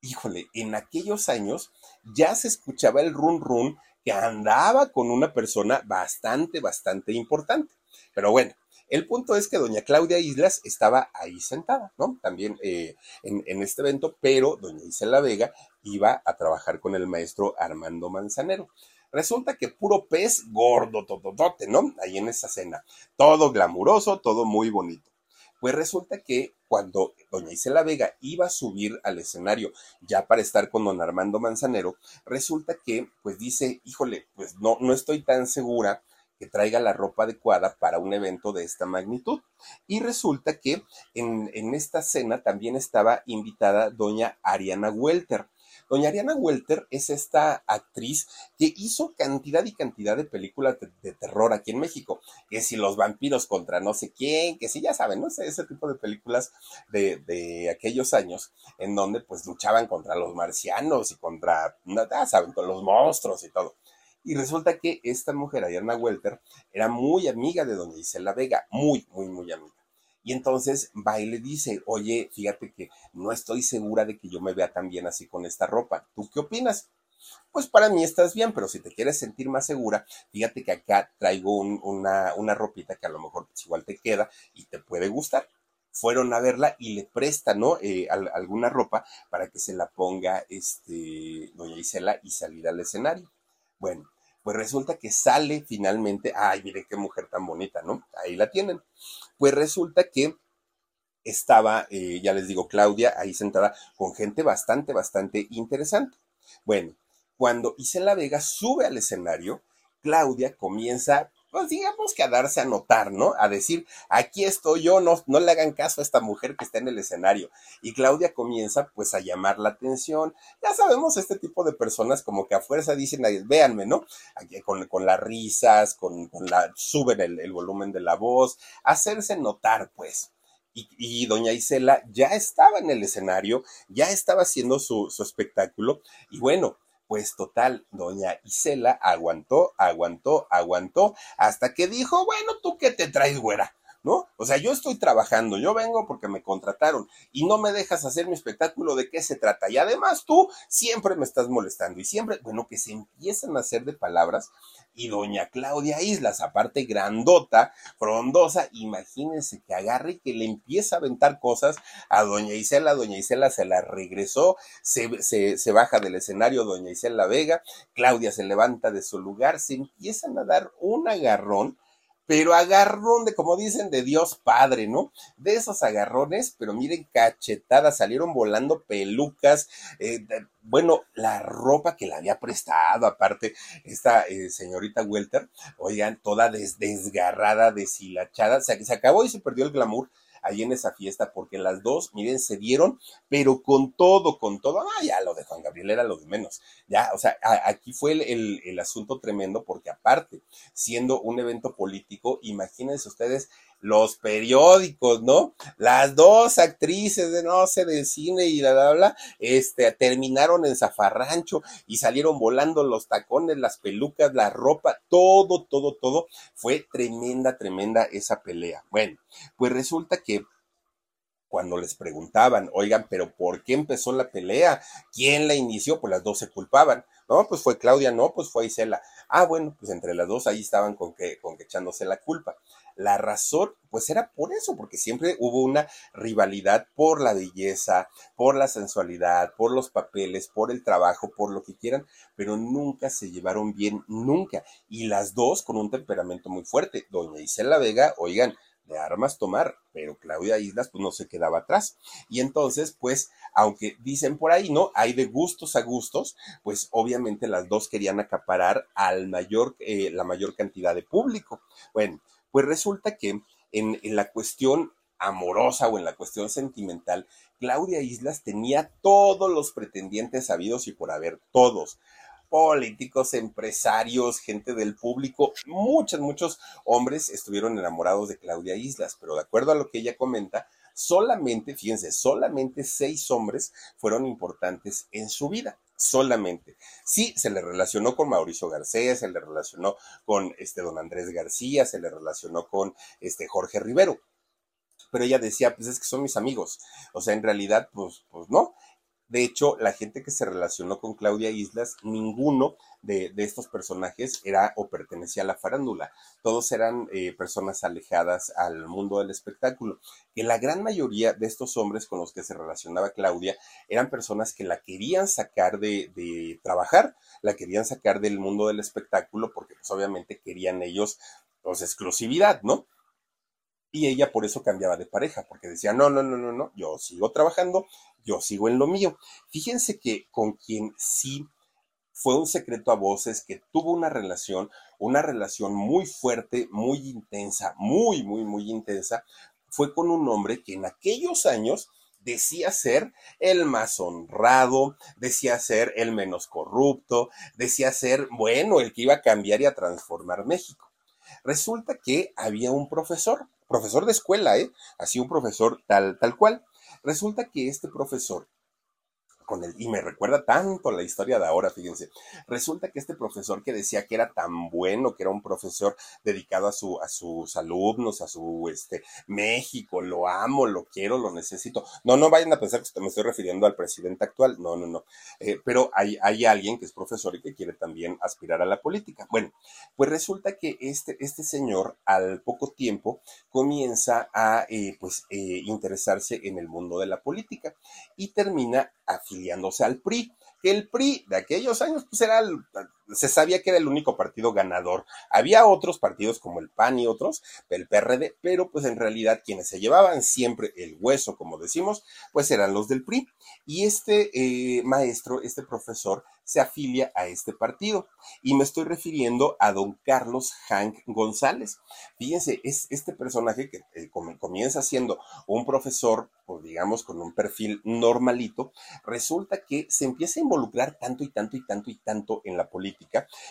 híjole, en aquellos años ya se escuchaba el run run que andaba con una persona bastante, bastante importante. Pero bueno, el punto es que doña Claudia Islas estaba ahí sentada, ¿no? También eh, en, este evento, pero doña Isela Vega iba a trabajar con el maestro Armando Manzanero. Resulta que puro pez gordo, tototote, ¿no? Ahí en esa cena. Todo glamuroso, todo muy bonito. Pues resulta que cuando doña Isela Vega iba a subir al escenario ya para estar con don Armando Manzanero, resulta que pues dice, híjole, pues no, no estoy tan segura que traiga la ropa adecuada para un evento de esta magnitud. Y resulta que en, en esta cena también estaba invitada doña Ariana Welter. Doña Ariana Welter es esta actriz que hizo cantidad y cantidad de películas de, terror aquí en México, que si los vampiros contra no sé quién, que si ya saben, ¿no? Ese, ese tipo de películas de, de, aquellos años en donde pues luchaban contra los marcianos y contra, ya saben, con los monstruos y todo. Y resulta que esta mujer, Ariana Welter, era muy amiga de doña Isela Vega, muy, muy, muy amiga. Y entonces va y le dice, oye, fíjate que no estoy segura de que yo me vea tan bien así con esta ropa. ¿Tú qué opinas? Pues para mí estás bien, pero si te quieres sentir más segura, fíjate que acá traigo una, una ropita que a lo mejor pues, igual te queda y te puede gustar fueron a verla y le prestan, ¿no? Eh, alguna ropa para que se la ponga este, doña Isela y salir al escenario. Bueno, pues resulta que sale finalmente, ay, mire qué mujer tan bonita, ¿no? Ahí la tienen. Pues resulta que estaba, eh, ya les digo, Claudia ahí sentada con gente bastante, bastante interesante. Bueno, cuando Isela Vega sube al escenario, Claudia comienza pues digamos que a darse a notar, ¿no? A decir, aquí estoy yo, no, no le hagan caso a esta mujer que está en el escenario. Y Claudia comienza pues a llamar la atención. Ya sabemos este tipo de personas como que a fuerza dicen, véanme, ¿no? Con, con las risas, con, con la, suben el, volumen de la voz, hacerse notar pues. Y, y, doña Isela ya estaba en el escenario, ya estaba haciendo su, su espectáculo y bueno, pues total, doña Isela aguantó, aguantó, aguantó, hasta que dijo, bueno, ¿tú qué te traes, güera? ¿No? O sea, yo estoy trabajando, yo vengo porque me contrataron y no me dejas hacer mi espectáculo, ¿de qué se trata? Y además tú siempre me estás molestando y siempre, bueno, que se empiezan a hacer de palabras y doña Claudia Islas, aparte grandota, frondosa, imagínense que agarre y que le empieza a aventar cosas a doña Isela, doña Isela se la regresó, se, se, se baja del escenario doña Isela Vega, Claudia se levanta de su lugar, se empiezan a dar un agarrón pero agarrón de, como dicen, de Dios Padre, ¿no? De esos agarrones, pero miren, cachetadas, salieron volando pelucas, eh, bueno, la ropa que le había prestado, aparte, esta eh, señorita Welter, oigan, toda desgarrada, deshilachada, se acabó y se perdió el glamour ahí en esa fiesta, porque las dos, miren, se dieron, pero con todo, con todo, ah, ya lo de Juan Gabriel era lo de menos, ya, o sea, aquí fue el, el asunto tremendo, porque aparte, siendo un evento político, imagínense ustedes los periódicos, ¿no? Las dos actrices de no sé, del cine y la bla, bla, este, terminaron en zafarrancho y salieron volando los tacones, las pelucas, la ropa, todo, todo, todo. Fue tremenda, tremenda esa pelea. Bueno, pues resulta que cuando les preguntaban, oigan, pero ¿por qué empezó la pelea? ¿Quién la inició? Pues las dos se culpaban. No, pues fue Claudia, no, pues fue Isela. Ah, bueno, pues entre las dos ahí estaban con que, con que echándose la culpa. La razón, pues era por eso, porque siempre hubo una rivalidad por la belleza, por la sensualidad, por los papeles, por el trabajo, por lo que quieran, pero nunca se llevaron bien, nunca. Y las dos con un temperamento muy fuerte. Doña Isela Vega, oigan, de armas tomar, pero Claudia Islas pues no se quedaba atrás. Y entonces, pues, aunque dicen por ahí, ¿no? Hay de gustos a gustos, pues obviamente las dos querían acaparar al mayor, eh, la mayor cantidad de público. Bueno, pues resulta que en, la cuestión amorosa o en la cuestión sentimental, Claudia Islas tenía todos los pretendientes sabidos y por haber, todos. Políticos, empresarios, gente del público, muchos, muchos hombres estuvieron enamorados de Claudia Islas, pero de acuerdo a lo que ella comenta, solamente, fíjense, solamente seis hombres fueron importantes en su vida solamente. Sí, se le relacionó con Mauricio García, se le relacionó con este don Andrés García, se le relacionó con este Jorge Rivero. Pero ella decía, pues es que son mis amigos. O sea, en realidad, pues, pues no. De hecho, la gente que se relacionó con Claudia Islas, ninguno de, estos personajes era o pertenecía a la farándula. Todos eran eh, personas alejadas al mundo del espectáculo. Que la gran mayoría de estos hombres con los que se relacionaba Claudia eran personas que la querían sacar de, de trabajar, la querían sacar del mundo del espectáculo porque pues obviamente querían ellos pues exclusividad, ¿no? Y ella por eso cambiaba de pareja, porque decía, no, no, no, no, no, yo sigo trabajando, yo sigo en lo mío. Fíjense que con quien sí fue un secreto a voces, que tuvo una relación, una relación muy fuerte, muy intensa, muy, muy, muy intensa, fue con un hombre que en aquellos años decía ser el más honrado, decía ser el menos corrupto, decía ser, bueno, el que iba a cambiar y a transformar México. Resulta que había un profesor, profesor de escuela, ¿eh? Así un profesor tal, tal cual. Resulta que este profesor con el, y me recuerda tanto la historia de ahora, fíjense. Resulta que este profesor que decía que era tan bueno, que era un profesor dedicado a su, a sus alumnos, a su este México, lo amo, lo quiero, lo necesito. No, no vayan a pensar que me estoy refiriendo al presidente actual, no, no, no. Eh, pero hay, hay alguien que es profesor y que quiere también aspirar a la política. Bueno, pues resulta que este, este señor al poco tiempo comienza a eh, pues eh, interesarse en el mundo de la política y termina afiliándose al PRI, que el PRI de aquellos años pues era se sabía que era el único partido ganador. Había otros partidos como el PAN y otros, el PRD, pero pues en realidad quienes se llevaban siempre el hueso, como decimos, pues eran los del PRI. Y este eh, maestro, este profesor, se afilia a este partido. Y me estoy refiriendo a don Carlos Hank González. Fíjense, es este personaje que eh, comienza siendo un profesor, pues digamos, con un perfil normalito, resulta que se empieza a involucrar tanto y tanto y tanto y tanto en la política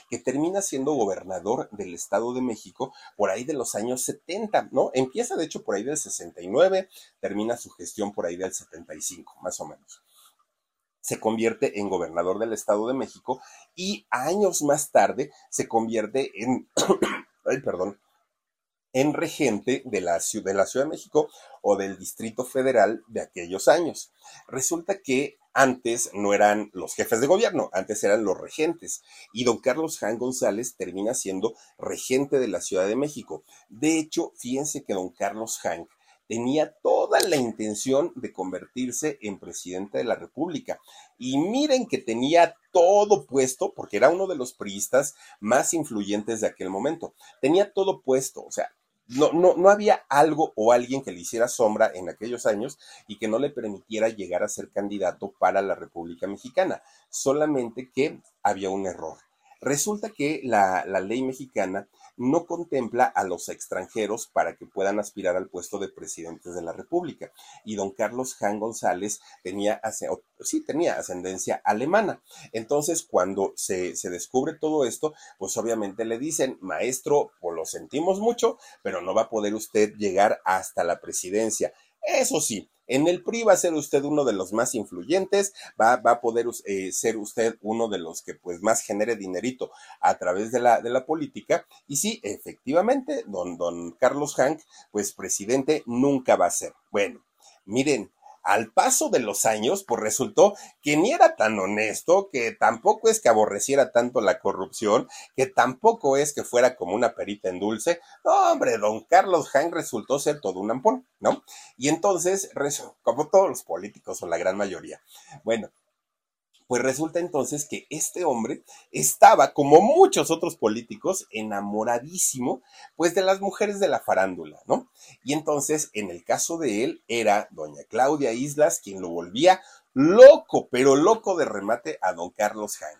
que termina siendo gobernador del Estado de México por ahí de los años 70, ¿no? Empieza de hecho por ahí del 69, termina su gestión por ahí del 75, más o menos se convierte en gobernador del Estado de México y años más tarde se convierte en, [COUGHS] perdón, en regente de la, de la Ciudad de México o del Distrito Federal de aquellos años. Resulta que antes no eran los jefes de gobierno, antes eran los regentes. Y don Carlos Jan González termina siendo regente de la Ciudad de México. De hecho, fíjense que don Carlos Hank tenía toda la intención de convertirse en presidente de la República. Y miren que tenía todo puesto, porque era uno de los priistas más influyentes de aquel momento. Tenía todo puesto, o sea, no, no, no había algo o alguien que le hiciera sombra en aquellos años y que no le permitiera llegar a ser candidato para la República Mexicana, solamente que había un error. Resulta que la, la ley mexicana no contempla a los extranjeros para que puedan aspirar al puesto de presidentes de la República. Y don Carlos Jan González tenía, sí, tenía ascendencia alemana. Entonces, cuando se, se descubre todo esto, pues obviamente le dicen, maestro, pues lo sentimos mucho, pero no va a poder usted llegar hasta la presidencia. Eso sí, en el PRI va a ser usted uno de los más influyentes, va, va a poder eh, ser usted uno de los que pues más genere dinerito a través de la, de la política. Y sí, efectivamente, don, don Carlos Hank, pues presidente nunca va a ser. Bueno, miren, al paso de los años, pues resultó que ni era tan honesto, que tampoco es que aborreciera tanto la corrupción, que tampoco es que fuera como una perita en dulce. No, hombre, don Carlos Hank resultó ser todo un ampón, ¿no? Y entonces, como todos los políticos o la gran mayoría. Bueno, pues resulta entonces que este hombre estaba, como muchos otros políticos, enamoradísimo, pues de las mujeres de la farándula, ¿no? Y entonces, en el caso de él, era doña Claudia Islas quien lo volvía loco, pero loco de remate a don Carlos Hank.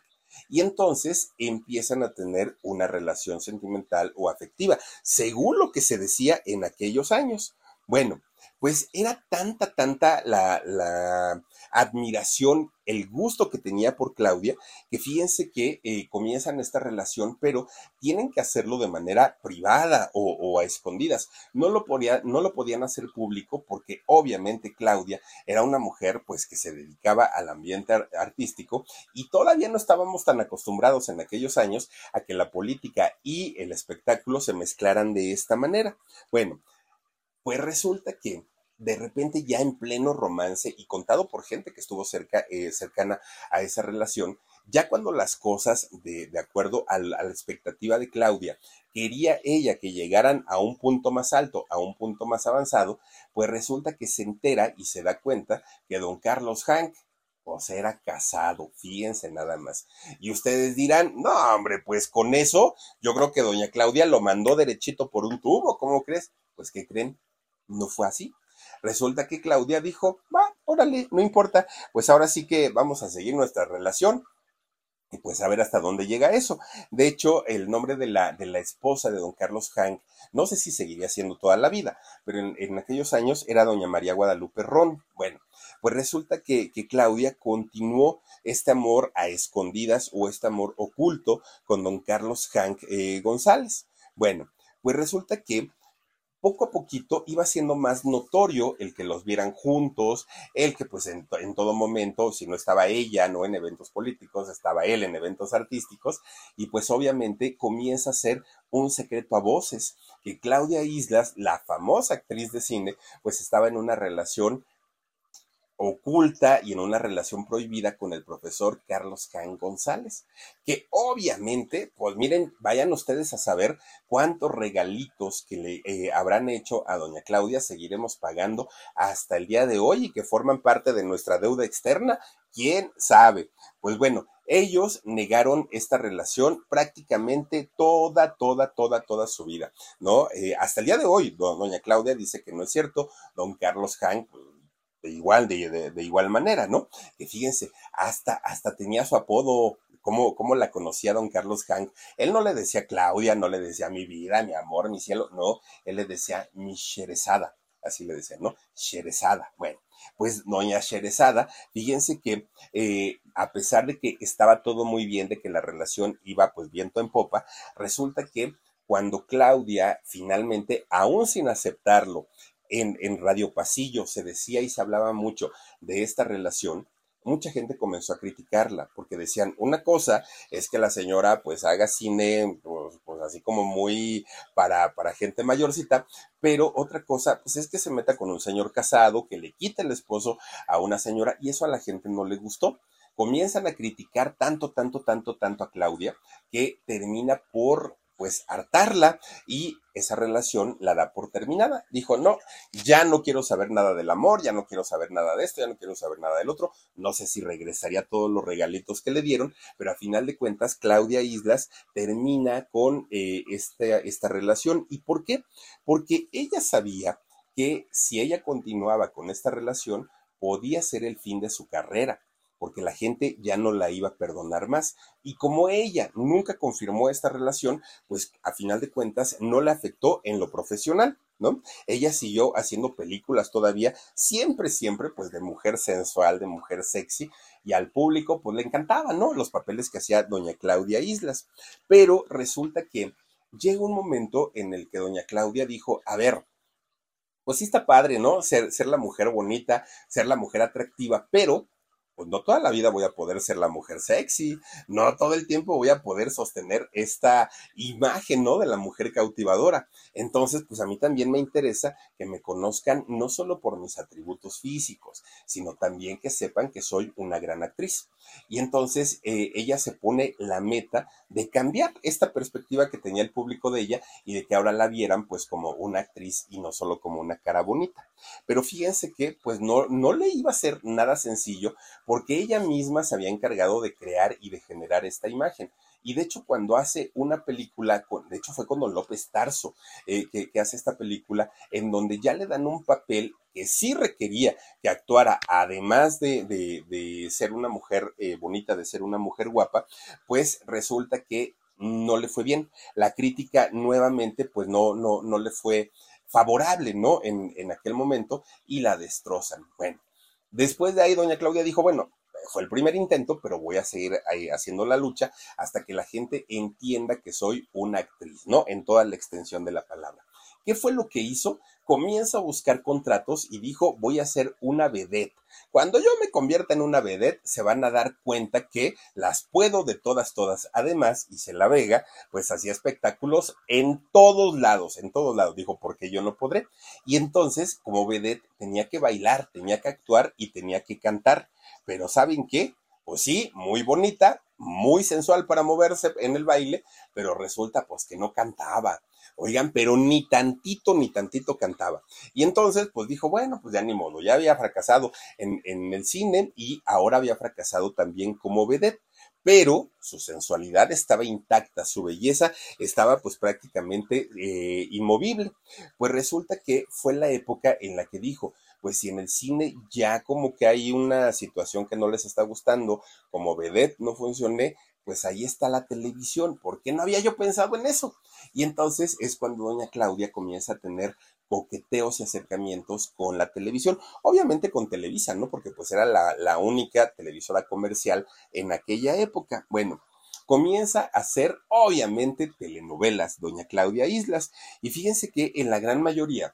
Y entonces empiezan a tener una relación sentimental o afectiva, según lo que se decía en aquellos años. Bueno, pues era tanta, tanta la, admiración, el gusto que tenía por Claudia, que fíjense que eh, comienzan esta relación, pero tienen que hacerlo de manera privada o, a escondidas. No lo, no lo podían hacer público porque obviamente Claudia era una mujer pues que se dedicaba al ambiente artístico y todavía no estábamos tan acostumbrados en aquellos años a que la política y el espectáculo se mezclaran de esta manera. Bueno, pues resulta que de repente ya en pleno romance y contado por gente que estuvo cerca, eh, cercana a esa relación, ya cuando las cosas, de, de acuerdo a la, expectativa de Claudia, quería ella que llegaran a un punto más alto, a un punto más avanzado, pues resulta que se entera y se da cuenta que don Carlos Hank, pues era casado, fíjense nada más. Y ustedes dirán, no, hombre, pues con eso, yo creo que doña Claudia lo mandó derechito por un tubo, ¿cómo crees? Pues, ¿qué creen? No fue así. Resulta que Claudia dijo, va, órale, no importa, pues ahora sí que vamos a seguir nuestra relación y pues a ver hasta dónde llega eso. De hecho, el nombre de la, de la esposa de don Carlos Hank, no sé si seguiría siendo toda la vida, pero en, aquellos años era doña María Guadalupe Ron. Bueno, pues resulta que, Claudia continuó este amor a escondidas o este amor oculto con don Carlos Hank eh, González. Bueno, pues resulta que poco a poquito iba siendo más notorio el que los vieran juntos, el que pues en, todo momento, si no estaba ella, no en eventos políticos, estaba él en eventos artísticos, y pues obviamente comienza a ser un secreto a voces, que Claudia Islas, la famosa actriz de cine, pues estaba en una relación oculta y en una relación prohibida con el profesor Carlos Can González, que obviamente, pues miren, vayan ustedes a saber cuántos regalitos que le eh, habrán hecho a doña Claudia seguiremos pagando hasta el día de hoy y que forman parte de nuestra deuda externa, quién sabe. Pues bueno, ellos negaron esta relación prácticamente toda, toda, toda, toda su vida, ¿no? Eh, hasta el día de hoy, doña Claudia dice que no es cierto, don Carlos Hank, pues, de igual, de, de, igual manera, ¿no? Que fíjense, hasta, hasta tenía su apodo, ¿cómo, cómo la conocía don Carlos Hank? Él no le decía Claudia, no le decía mi vida, mi amor, mi cielo, no, él le decía mi Sherezada, así le decía, ¿no? Sherezada, bueno. Pues doña Sherezada, fíjense que eh, a pesar de que estaba todo muy bien, de que la relación iba pues viento en popa, resulta que cuando Claudia finalmente, aún sin aceptarlo, en, Radio Pasillo se decía y se hablaba mucho de esta relación, mucha gente comenzó a criticarla porque decían, una cosa es que la señora pues haga cine pues, pues así como muy para, para gente mayorcita, pero otra cosa pues es que se meta con un señor casado, que le quita el esposo a una señora y eso a la gente no le gustó. Comienzan a criticar tanto, tanto, tanto, tanto a Claudia que termina por pues hartarla y esa relación la da por terminada. Dijo, no, ya no quiero saber nada del amor, ya no quiero saber nada de esto, ya no quiero saber nada del otro. No sé si regresaría todos los regalitos que le dieron, pero a final de cuentas, Claudia Islas termina con eh, esta, esta relación. ¿Y por qué? Porque ella sabía que si ella continuaba con esta relación, podía ser el fin de su carrera porque la gente ya no la iba a perdonar más. Y como ella nunca confirmó esta relación, pues a final de cuentas no le afectó en lo profesional. ¿No? Ella siguió haciendo películas todavía, siempre, siempre, pues de mujer sensual, de mujer sexy, y al público, pues le encantaba, ¿no? Los papeles que hacía doña Claudia Islas. Pero resulta que llega un momento en el que doña Claudia dijo, a ver, pues sí está padre, ¿no? Ser, ser la mujer bonita, ser la mujer atractiva, pero pues no toda la vida voy a poder ser la mujer sexy, no todo el tiempo voy a poder sostener esta imagen, ¿no? De la mujer cautivadora. Entonces, pues a mí también me interesa que me conozcan no solo por mis atributos físicos, sino también que sepan que soy una gran actriz. Y entonces eh, ella se pone la meta de cambiar esta perspectiva que tenía el público de ella y de que ahora la vieran pues como una actriz y no solo como una cara bonita. Pero fíjense que pues no, no le iba a ser nada sencillo porque ella misma se había encargado de crear y de generar esta imagen. Y de hecho, cuando hace una película, de hecho fue con Don López Tarso, eh, que, hace esta película, en donde ya le dan un papel que sí requería que actuara, además de, ser una mujer eh, bonita, de ser una mujer guapa, pues resulta que no le fue bien. La crítica nuevamente, pues no, no, no le fue favorable, ¿no? En, en aquel momento y la destrozan. Bueno, después de ahí, doña Claudia dijo, bueno, fue el primer intento, pero voy a seguir ahí haciendo la lucha hasta que la gente entienda que soy una actriz, ¿no? En toda la extensión de la palabra. ¿Qué fue lo que hizo? Comienza a buscar contratos y dijo, voy a ser una vedette. Cuando yo me convierta en una vedette, se van a dar cuenta que las puedo de todas, todas. Además, se La Vega, pues hacía espectáculos en todos lados, en todos lados. Dijo, porque yo no podré. Y entonces, como vedette, tenía que bailar, tenía que actuar y tenía que cantar. Pero ¿saben qué? Pues sí, muy bonita, muy sensual para moverse en el baile, pero resulta pues que no cantaba. Oigan, pero ni tantito, ni tantito cantaba. Y entonces, pues dijo, bueno, pues ya ni modo, ya había fracasado en, en el cine y ahora había fracasado también como vedette pero su sensualidad estaba intacta, su belleza estaba pues prácticamente eh, inmovible. Pues resulta que fue la época en la que dijo, pues si en el cine ya como que hay una situación que no les está gustando, como vedette no funcioné, pues ahí está la televisión. ¿Por qué no había yo pensado en eso? Y entonces es cuando doña Claudia comienza a tener coqueteos y acercamientos con la televisión, obviamente con Televisa, ¿no? Porque pues era la, la única televisora comercial en aquella época. Bueno, comienza a hacer obviamente telenovelas, doña Claudia Islas, y fíjense que en la gran mayoría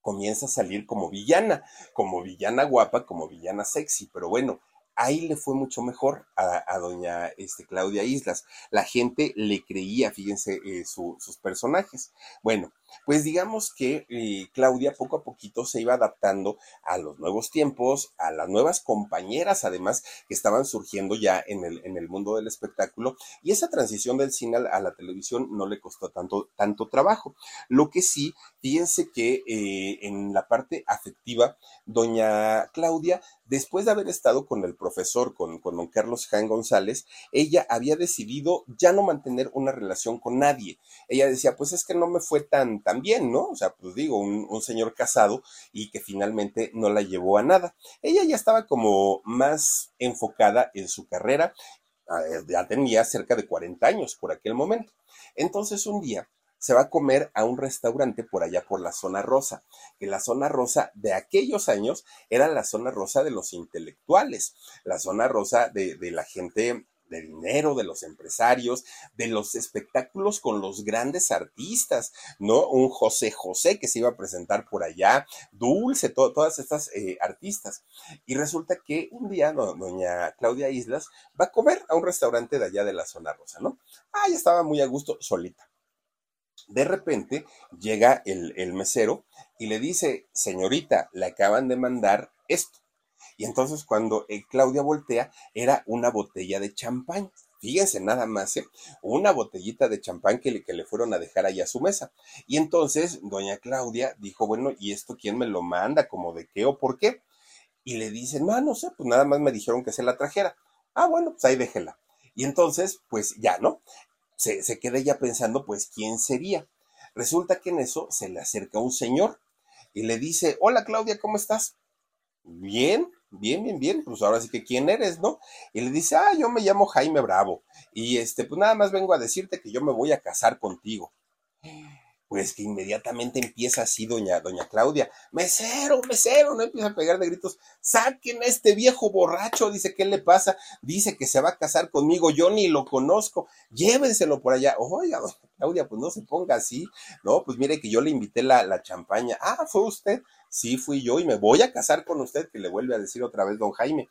comienza a salir como villana, como villana guapa, como villana sexy, pero bueno, ahí le fue mucho mejor a, doña este, Claudia Islas. La gente le creía, fíjense, eh, sus personajes. Bueno, pues digamos que eh, Claudia poco a poquito se iba adaptando a los nuevos tiempos, a las nuevas compañeras además que estaban surgiendo ya en el, en el mundo del espectáculo y esa transición del cine a la televisión no le costó tanto, tanto trabajo. Lo que sí, fíjense que eh, en la parte afectiva, doña Claudia, después de haber estado con el profesor, con, con don Carlos Jan González, ella había decidido ya no mantener una relación con nadie. Ella decía, pues es que no me fue tan también, ¿no? O sea, pues digo, un, señor casado y que finalmente no la llevó a nada. Ella ya estaba como más enfocada en su carrera, ah, ya tenía cerca de 40 años por aquel momento. Entonces un día se va a comer a un restaurante por allá por la zona rosa, que la zona rosa de aquellos años era la zona rosa de los intelectuales, la zona rosa de la gente de dinero, de los empresarios, de los espectáculos con los grandes artistas, ¿no? Un José José que se iba a presentar por allá, Dulce, todas estas eh, artistas. Y resulta que un día doña Claudia Islas va a comer a un restaurante de allá de la zona rosa, ¿no? Ah, ya estaba muy a gusto solita. De repente llega el, el mesero y le dice, señorita, le acaban de mandar esto. Y entonces cuando eh, Claudia voltea, era una botella de champán. Fíjense nada más, ¿eh? una botellita de champán que le, que le fueron a dejar ahí a su mesa. Y entonces doña Claudia dijo, bueno, ¿y esto quién me lo manda? ¿Como de qué o por qué? Y le dicen, no, no sé, pues nada más me dijeron que se la trajera. Ah, bueno, pues ahí déjela. Y entonces, pues ya, ¿no? Se, se queda ella pensando, pues, ¿quién sería? Resulta que en eso se le acerca un señor y le dice, hola Claudia, ¿cómo estás? Bien, bien, bien, bien, pues ahora sí que quién eres, ¿no? Y le dice, ah, yo me llamo Jaime Bravo y este, pues nada más vengo a decirte que yo me voy a casar contigo pues que inmediatamente empieza así doña, doña Claudia, mesero, mesero, no empieza a pegar de gritos, saquen a este viejo borracho, dice, ¿qué le pasa? Dice que se va a casar conmigo, yo ni lo conozco, llévenselo por allá. Oiga, doña Claudia, pues no se ponga así, no, pues mire que yo le invité la, la champaña. Ah, ¿fue usted? Sí, fui yo y me voy a casar con usted, que le vuelve a decir otra vez don Jaime.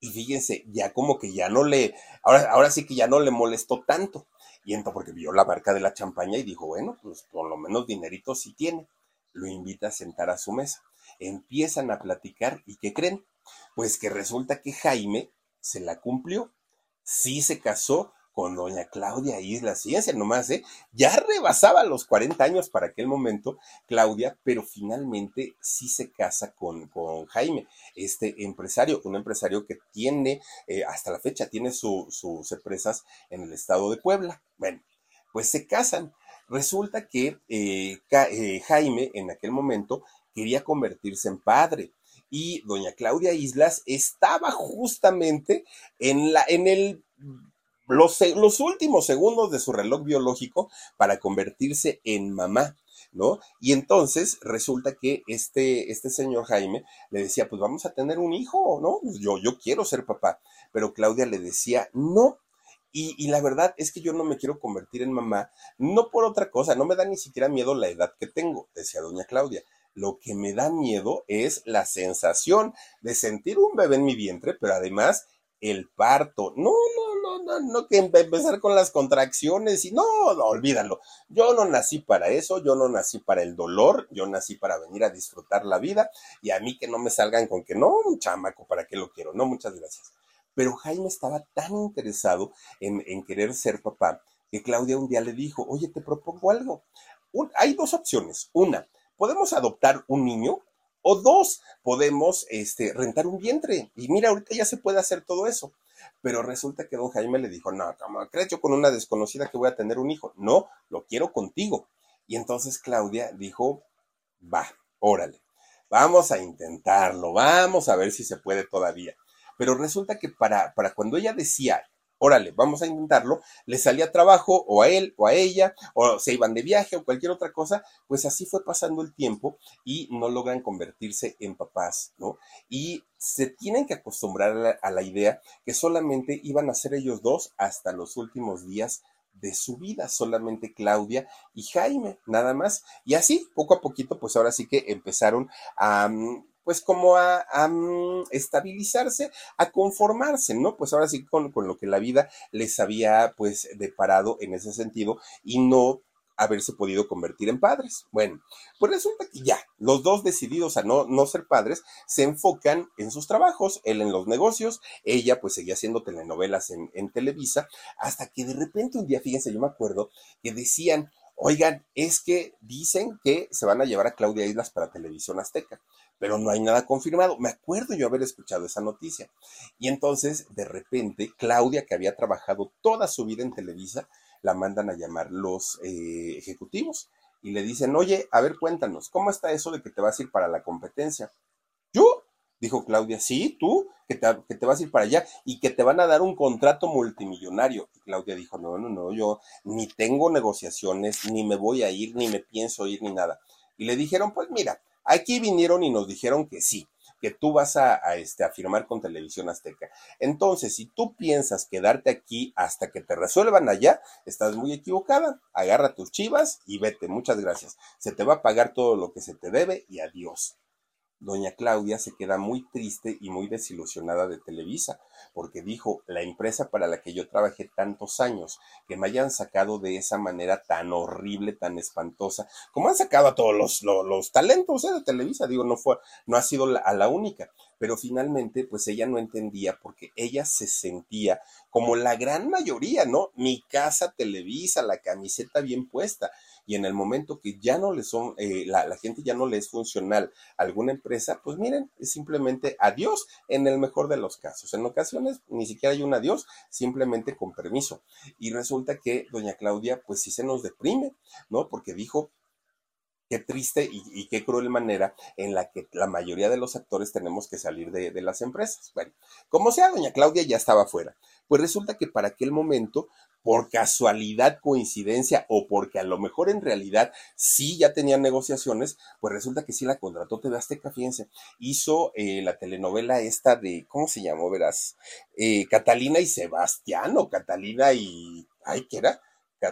Y fíjense, ya como que ya no le, ahora, ahora sí que ya no le molestó tanto y entonces, porque vio la marca de la champaña y dijo, bueno, pues por lo menos dinerito sí tiene. Lo invita a sentar a su mesa. Empiezan a platicar y ¿qué creen? Pues que resulta que Jaime se la cumplió. Sí se casó con doña Claudia Isla Ciencia, nomás, ¿eh? Ya rebasaba los 40 años para aquel momento, Claudia, pero finalmente sí se casa con, con Jaime, este empresario, un empresario que tiene, eh, hasta la fecha, tiene sus empresas en el estado de Puebla. Bueno, pues se casan. Resulta que eh, eh, Jaime en aquel momento quería convertirse en padre y doña Claudia Islas estaba justamente en, la, en el los, últimos segundos de su reloj biológico para convertirse en mamá. ¿no? Y entonces resulta que este, este señor Jaime le decía, pues vamos a tener un hijo, ¿no? Pues yo, yo quiero ser papá. Pero Claudia le decía, no. Y, y, la verdad es que yo no me quiero convertir en mamá, no por otra cosa, no me da ni siquiera miedo la edad que tengo, decía doña Claudia. Lo que me da miedo es la sensación de sentir un bebé en mi vientre, pero además el parto. No, no, no, no, no, que empezar con las contracciones y no, no, olvídalo. Yo no nací para eso, yo no nací para el dolor, yo nací para venir a disfrutar la vida y a mí que no me salgan con que no, un chamaco, ¿para qué lo quiero? No, muchas gracias. Pero Jaime estaba tan interesado en, en querer ser papá que Claudia un día le dijo, oye, te propongo algo. hay dos opciones. Una, podemos adoptar un niño o dos, podemos este, rentar un vientre. Y mira, ahorita ya se puede hacer todo eso. Pero resulta que don Jaime le dijo, no, ¿cómo crees yo con una desconocida que voy a tener un hijo? No, lo quiero contigo. Y entonces Claudia dijo, va, órale, vamos a intentarlo, vamos a ver si se puede todavía. Pero resulta que para, para cuando ella decía, órale, vamos a intentarlo, le salía trabajo o a él o a ella, o se iban de viaje o cualquier otra cosa, pues así fue pasando el tiempo y no logran convertirse en papás, ¿no? Y se tienen que acostumbrar a la, idea que solamente iban a ser ellos dos hasta los últimos días de su vida, solamente Claudia y Jaime, nada más. Y así, poco a poquito, pues ahora sí que empezaron a mm, pues como a, mm, estabilizarse, a conformarse, ¿no? Pues ahora sí con, con lo que la vida les había pues deparado en ese sentido y no haberse podido convertir en padres. Bueno, pues resulta que ya, los dos decididos a no, no ser padres, se enfocan en sus trabajos, él en los negocios, ella pues seguía haciendo telenovelas en, en Televisa, hasta que de repente un día, fíjense, yo me acuerdo que decían, oigan, es que dicen que se van a llevar a Claudia Islas para Televisión Azteca pero no hay nada confirmado. Me acuerdo yo haber escuchado esa noticia. Y entonces, de repente, Claudia, que había trabajado toda su vida en Televisa, la mandan a llamar los eh, ejecutivos y le dicen, oye, a ver, cuéntanos, ¿cómo está eso de que te vas a ir para la competencia? Dijo Claudia, sí, tú, que te, que te vas a ir para allá y que te van a dar un contrato multimillonario. Y Claudia dijo, no, no, no, yo ni tengo negociaciones, ni me voy a ir, ni me pienso ir, ni nada. Y le dijeron, pues mira, Aquí vinieron y nos dijeron que sí, que tú vas a, este, a firmar con Televisión Azteca. Entonces, si tú piensas quedarte aquí hasta que te resuelvan allá, estás muy equivocada. Agarra tus chivas y vete. Muchas gracias. Se te va a pagar todo lo que se te debe y adiós doña Claudia se queda muy triste y muy desilusionada de Televisa, porque dijo, la empresa para la que yo trabajé tantos años, que me hayan sacado de esa manera tan horrible, tan espantosa, como han sacado a todos los, los, talentos ¿eh? de Televisa, digo, no fue, no ha sido a la única, pero finalmente, pues ella no entendía porque ella se sentía como la gran mayoría, ¿no? Mi casa Televisa, la camiseta bien puesta y en el momento que ya no le son, eh, la, la, gente ya no le es funcional a alguna empresa, pues miren, es simplemente adiós en el mejor de los casos. En ocasiones ni siquiera hay un adiós, simplemente con permiso. Y resulta que doña Claudia, pues sí se nos deprime, ¿no? Porque dijo, qué triste y, qué cruel manera en la que la mayoría de los actores tenemos que salir de, las empresas. Bueno, como sea, doña Claudia ya estaba fuera. Pues resulta que para aquel momento, por casualidad, coincidencia o porque a lo mejor en realidad sí ya tenían negociaciones, pues resulta que sí la contrató TV Azteca, fíjense. Hizo eh, la telenovela esta de, ¿cómo se llamó? Verás, eh, Catalina y Sebastián o Catalina y, ay, ¿qué era?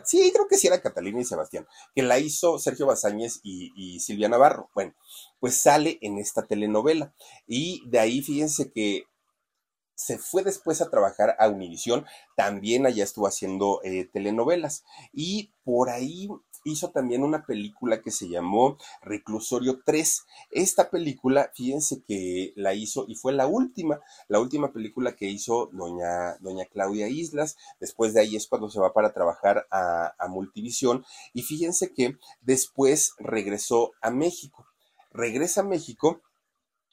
Sí, creo que sí era Catalina y Sebastián, que la hizo Sergio Bazáñez y, Silvia Navarro. Bueno, pues sale en esta telenovela. Y de ahí fíjense que se fue después a trabajar a Univisión, también allá estuvo haciendo eh, telenovelas y por ahí hizo también una película que se llamó Reclusorio 3. Esta película, fíjense que la hizo y fue la última, la última película que hizo doña, doña Claudia Islas. Después de ahí es cuando se va para trabajar a, a Multivisión y fíjense que después regresó a México. Regresa a México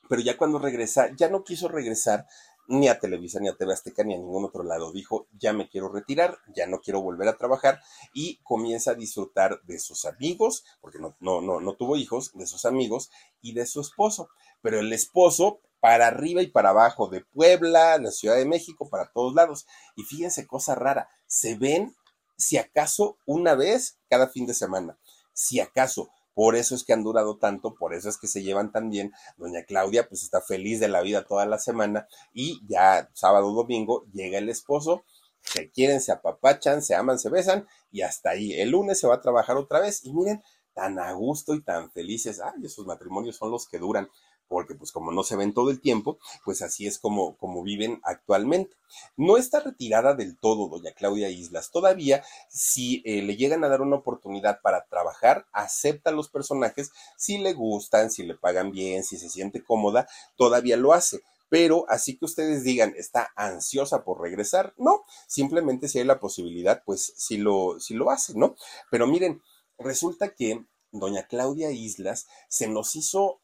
pero ya cuando regresa, ya no quiso regresar ni a Televisa, ni a TV Azteca, ni a ningún otro lado. Dijo, ya me quiero retirar, ya no quiero volver a trabajar y comienza a disfrutar de sus amigos, porque no, no, no, no tuvo hijos, de sus amigos y de su esposo. Pero el esposo, para arriba y para abajo, de Puebla, la Ciudad de México, para todos lados. Y fíjense, cosa rara, se ven si acaso una vez cada fin de semana, si acaso por eso es que han durado tanto, por eso es que se llevan tan bien. Doña Claudia pues está feliz de la vida toda la semana y ya sábado, domingo llega el esposo, se quieren, se apapachan, se aman, se besan y hasta ahí. El lunes se va a trabajar otra vez y miren, tan a gusto y tan felices. Ay, esos matrimonios son los que duran porque pues como no se ven todo el tiempo, pues así es como, como viven actualmente. No está retirada del todo doña Claudia Islas, todavía si eh, le llegan a dar una oportunidad para trabajar, acepta los personajes, si le gustan, si le pagan bien, si se siente cómoda, todavía lo hace pero así que ustedes digan, está ansiosa por regresar, no, simplemente si hay la posibilidad, pues sí lo, sí lo hace, ¿no? Pero miren, resulta que doña Claudia Islas se nos hizo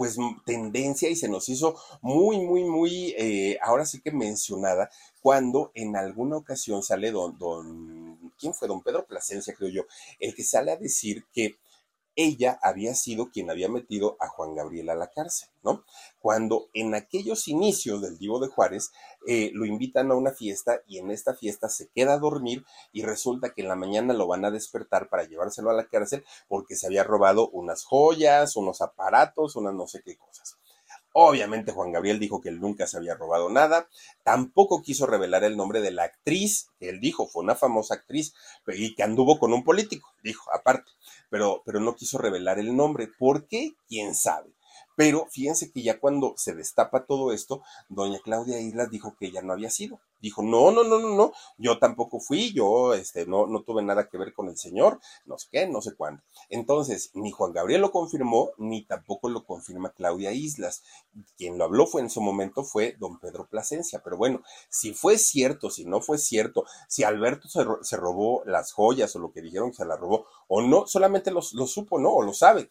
pues tendencia y se nos hizo muy, muy, muy, eh, ahora sí que mencionada, cuando en alguna ocasión sale don, don, ¿quién fue? Don Pedro Plasencia, creo yo, el que sale a decir que ella había sido quien había metido a Juan Gabriel a la cárcel, ¿no? Cuando en aquellos inicios del Divo de Juárez eh, lo invitan a una fiesta y en esta fiesta se queda a dormir y resulta que en la mañana lo van a despertar para llevárselo a la cárcel porque se había robado unas joyas, unos aparatos, unas no sé qué cosas. Obviamente Juan Gabriel dijo que él nunca se había robado nada, tampoco quiso revelar el nombre de la actriz, que él dijo fue una famosa actriz y que anduvo con un político, dijo aparte, pero, pero no quiso revelar el nombre. ¿Por qué? ¿Quién sabe? Pero fíjense que ya cuando se destapa todo esto, doña Claudia Islas dijo que ella no había sido. Dijo, no, no, no, no, no, yo tampoco fui, yo este, no, no tuve nada que ver con el señor, no sé qué, no sé cuándo. Entonces, ni Juan Gabriel lo confirmó, ni tampoco lo confirma Claudia Islas. Quien lo habló fue en su momento fue don Pedro Plasencia. Pero bueno, si fue cierto, si no fue cierto, si Alberto se, se robó las joyas o lo que dijeron que se las robó, o no, solamente lo, lo supo, ¿no? O lo sabe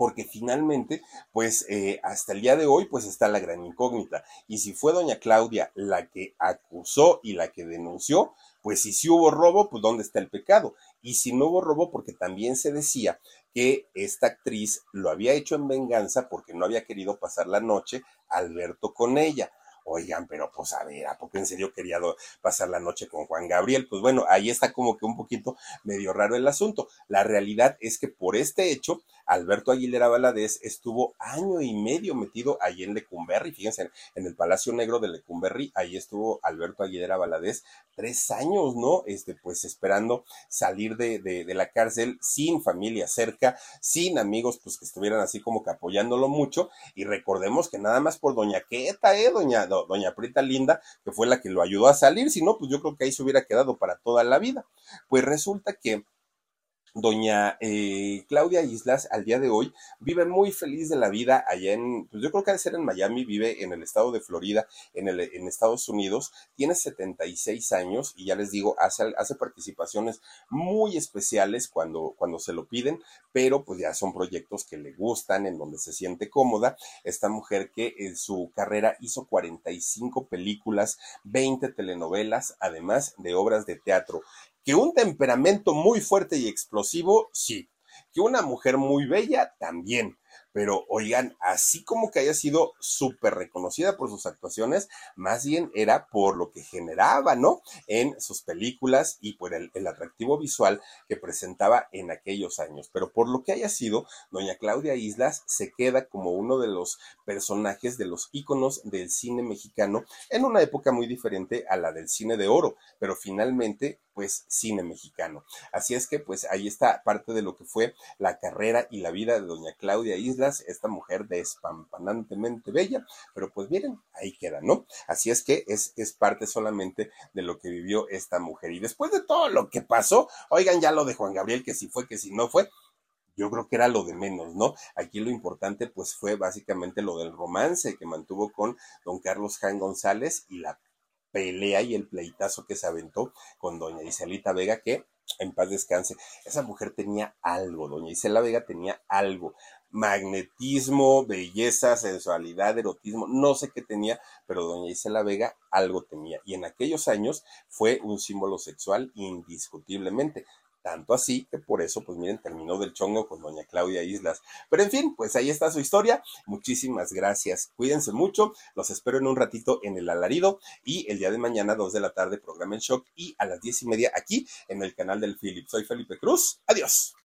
porque finalmente, pues eh, hasta el día de hoy, pues está la gran incógnita. Y si fue doña Claudia la que acusó y la que denunció, pues si sí hubo robo, pues ¿dónde está el pecado? Y si no hubo robo, porque también se decía que esta actriz lo había hecho en venganza porque no había querido pasar la noche Alberto con ella. Oigan, pero pues a ver, ¿a poco en serio quería pasar la noche con Juan Gabriel? Pues bueno, ahí está como que un poquito medio raro el asunto. La realidad es que por este hecho, Alberto Aguilera Valadez estuvo año y medio metido ahí en Lecumberri, fíjense, en el Palacio Negro de Lecumberri, ahí estuvo Alberto Aguilera Valadez tres años, ¿no? Este, pues esperando salir de, de, la cárcel sin familia cerca, sin amigos, pues que estuvieran así como que apoyándolo mucho. Y recordemos que nada más por Doña Queta, ¿eh? Doña, Doña Prita Linda, que fue la que lo ayudó a salir, si no, pues yo creo que ahí se hubiera quedado para toda la vida. Pues resulta que Doña eh, Claudia Islas al día de hoy vive muy feliz de la vida allá en, pues yo creo que de ser en Miami, vive en el estado de Florida, en, el, en Estados Unidos, tiene 76 años y ya les digo, hace, hace participaciones muy especiales cuando, cuando se lo piden, pero pues ya son proyectos que le gustan, en donde se siente cómoda. Esta mujer que en su carrera hizo 45 películas, 20 telenovelas, además de obras de teatro. Que un temperamento muy fuerte y explosivo, sí. Que una mujer muy bella, también pero oigan, así como que haya sido súper reconocida por sus actuaciones, más bien era por lo que generaba, ¿no? En sus películas y por el, atractivo visual que presentaba en aquellos años. Pero por lo que haya sido, doña Claudia Islas se queda como uno de los personajes, de los íconos del cine mexicano en una época muy diferente a la del cine de oro, pero finalmente pues cine mexicano. Así es que pues ahí está parte de lo que fue la carrera y la vida de doña Claudia Islas, esta mujer despampanantemente bella, pero pues miren, ahí queda, ¿no? Así es que es, es parte solamente de lo que vivió esta mujer. Y después de todo lo que pasó, oigan ya lo de Juan Gabriel, que si fue, que si no fue, yo creo que era lo de menos, ¿no? Aquí lo importante pues fue básicamente lo del romance que mantuvo con don Carlos Jan González y la pelea y el pleitazo que se aventó con doña Iselita Vega, que en paz descanse. Esa mujer tenía algo, doña Isela Vega tenía algo. Magnetismo, belleza, sensualidad, erotismo, no sé qué tenía, pero doña Isela Vega algo tenía. Y en aquellos años fue un símbolo sexual indiscutiblemente. Tanto así que por eso, pues miren, terminó del chongo con doña Claudia Islas. Pero en fin, pues ahí está su historia. Muchísimas gracias. Cuídense mucho. Los espero en un ratito en el alarido y el día de mañana, dos de la tarde, programa en shock y a las diez y media aquí en el canal del Philip. Soy Felipe Cruz. Adiós.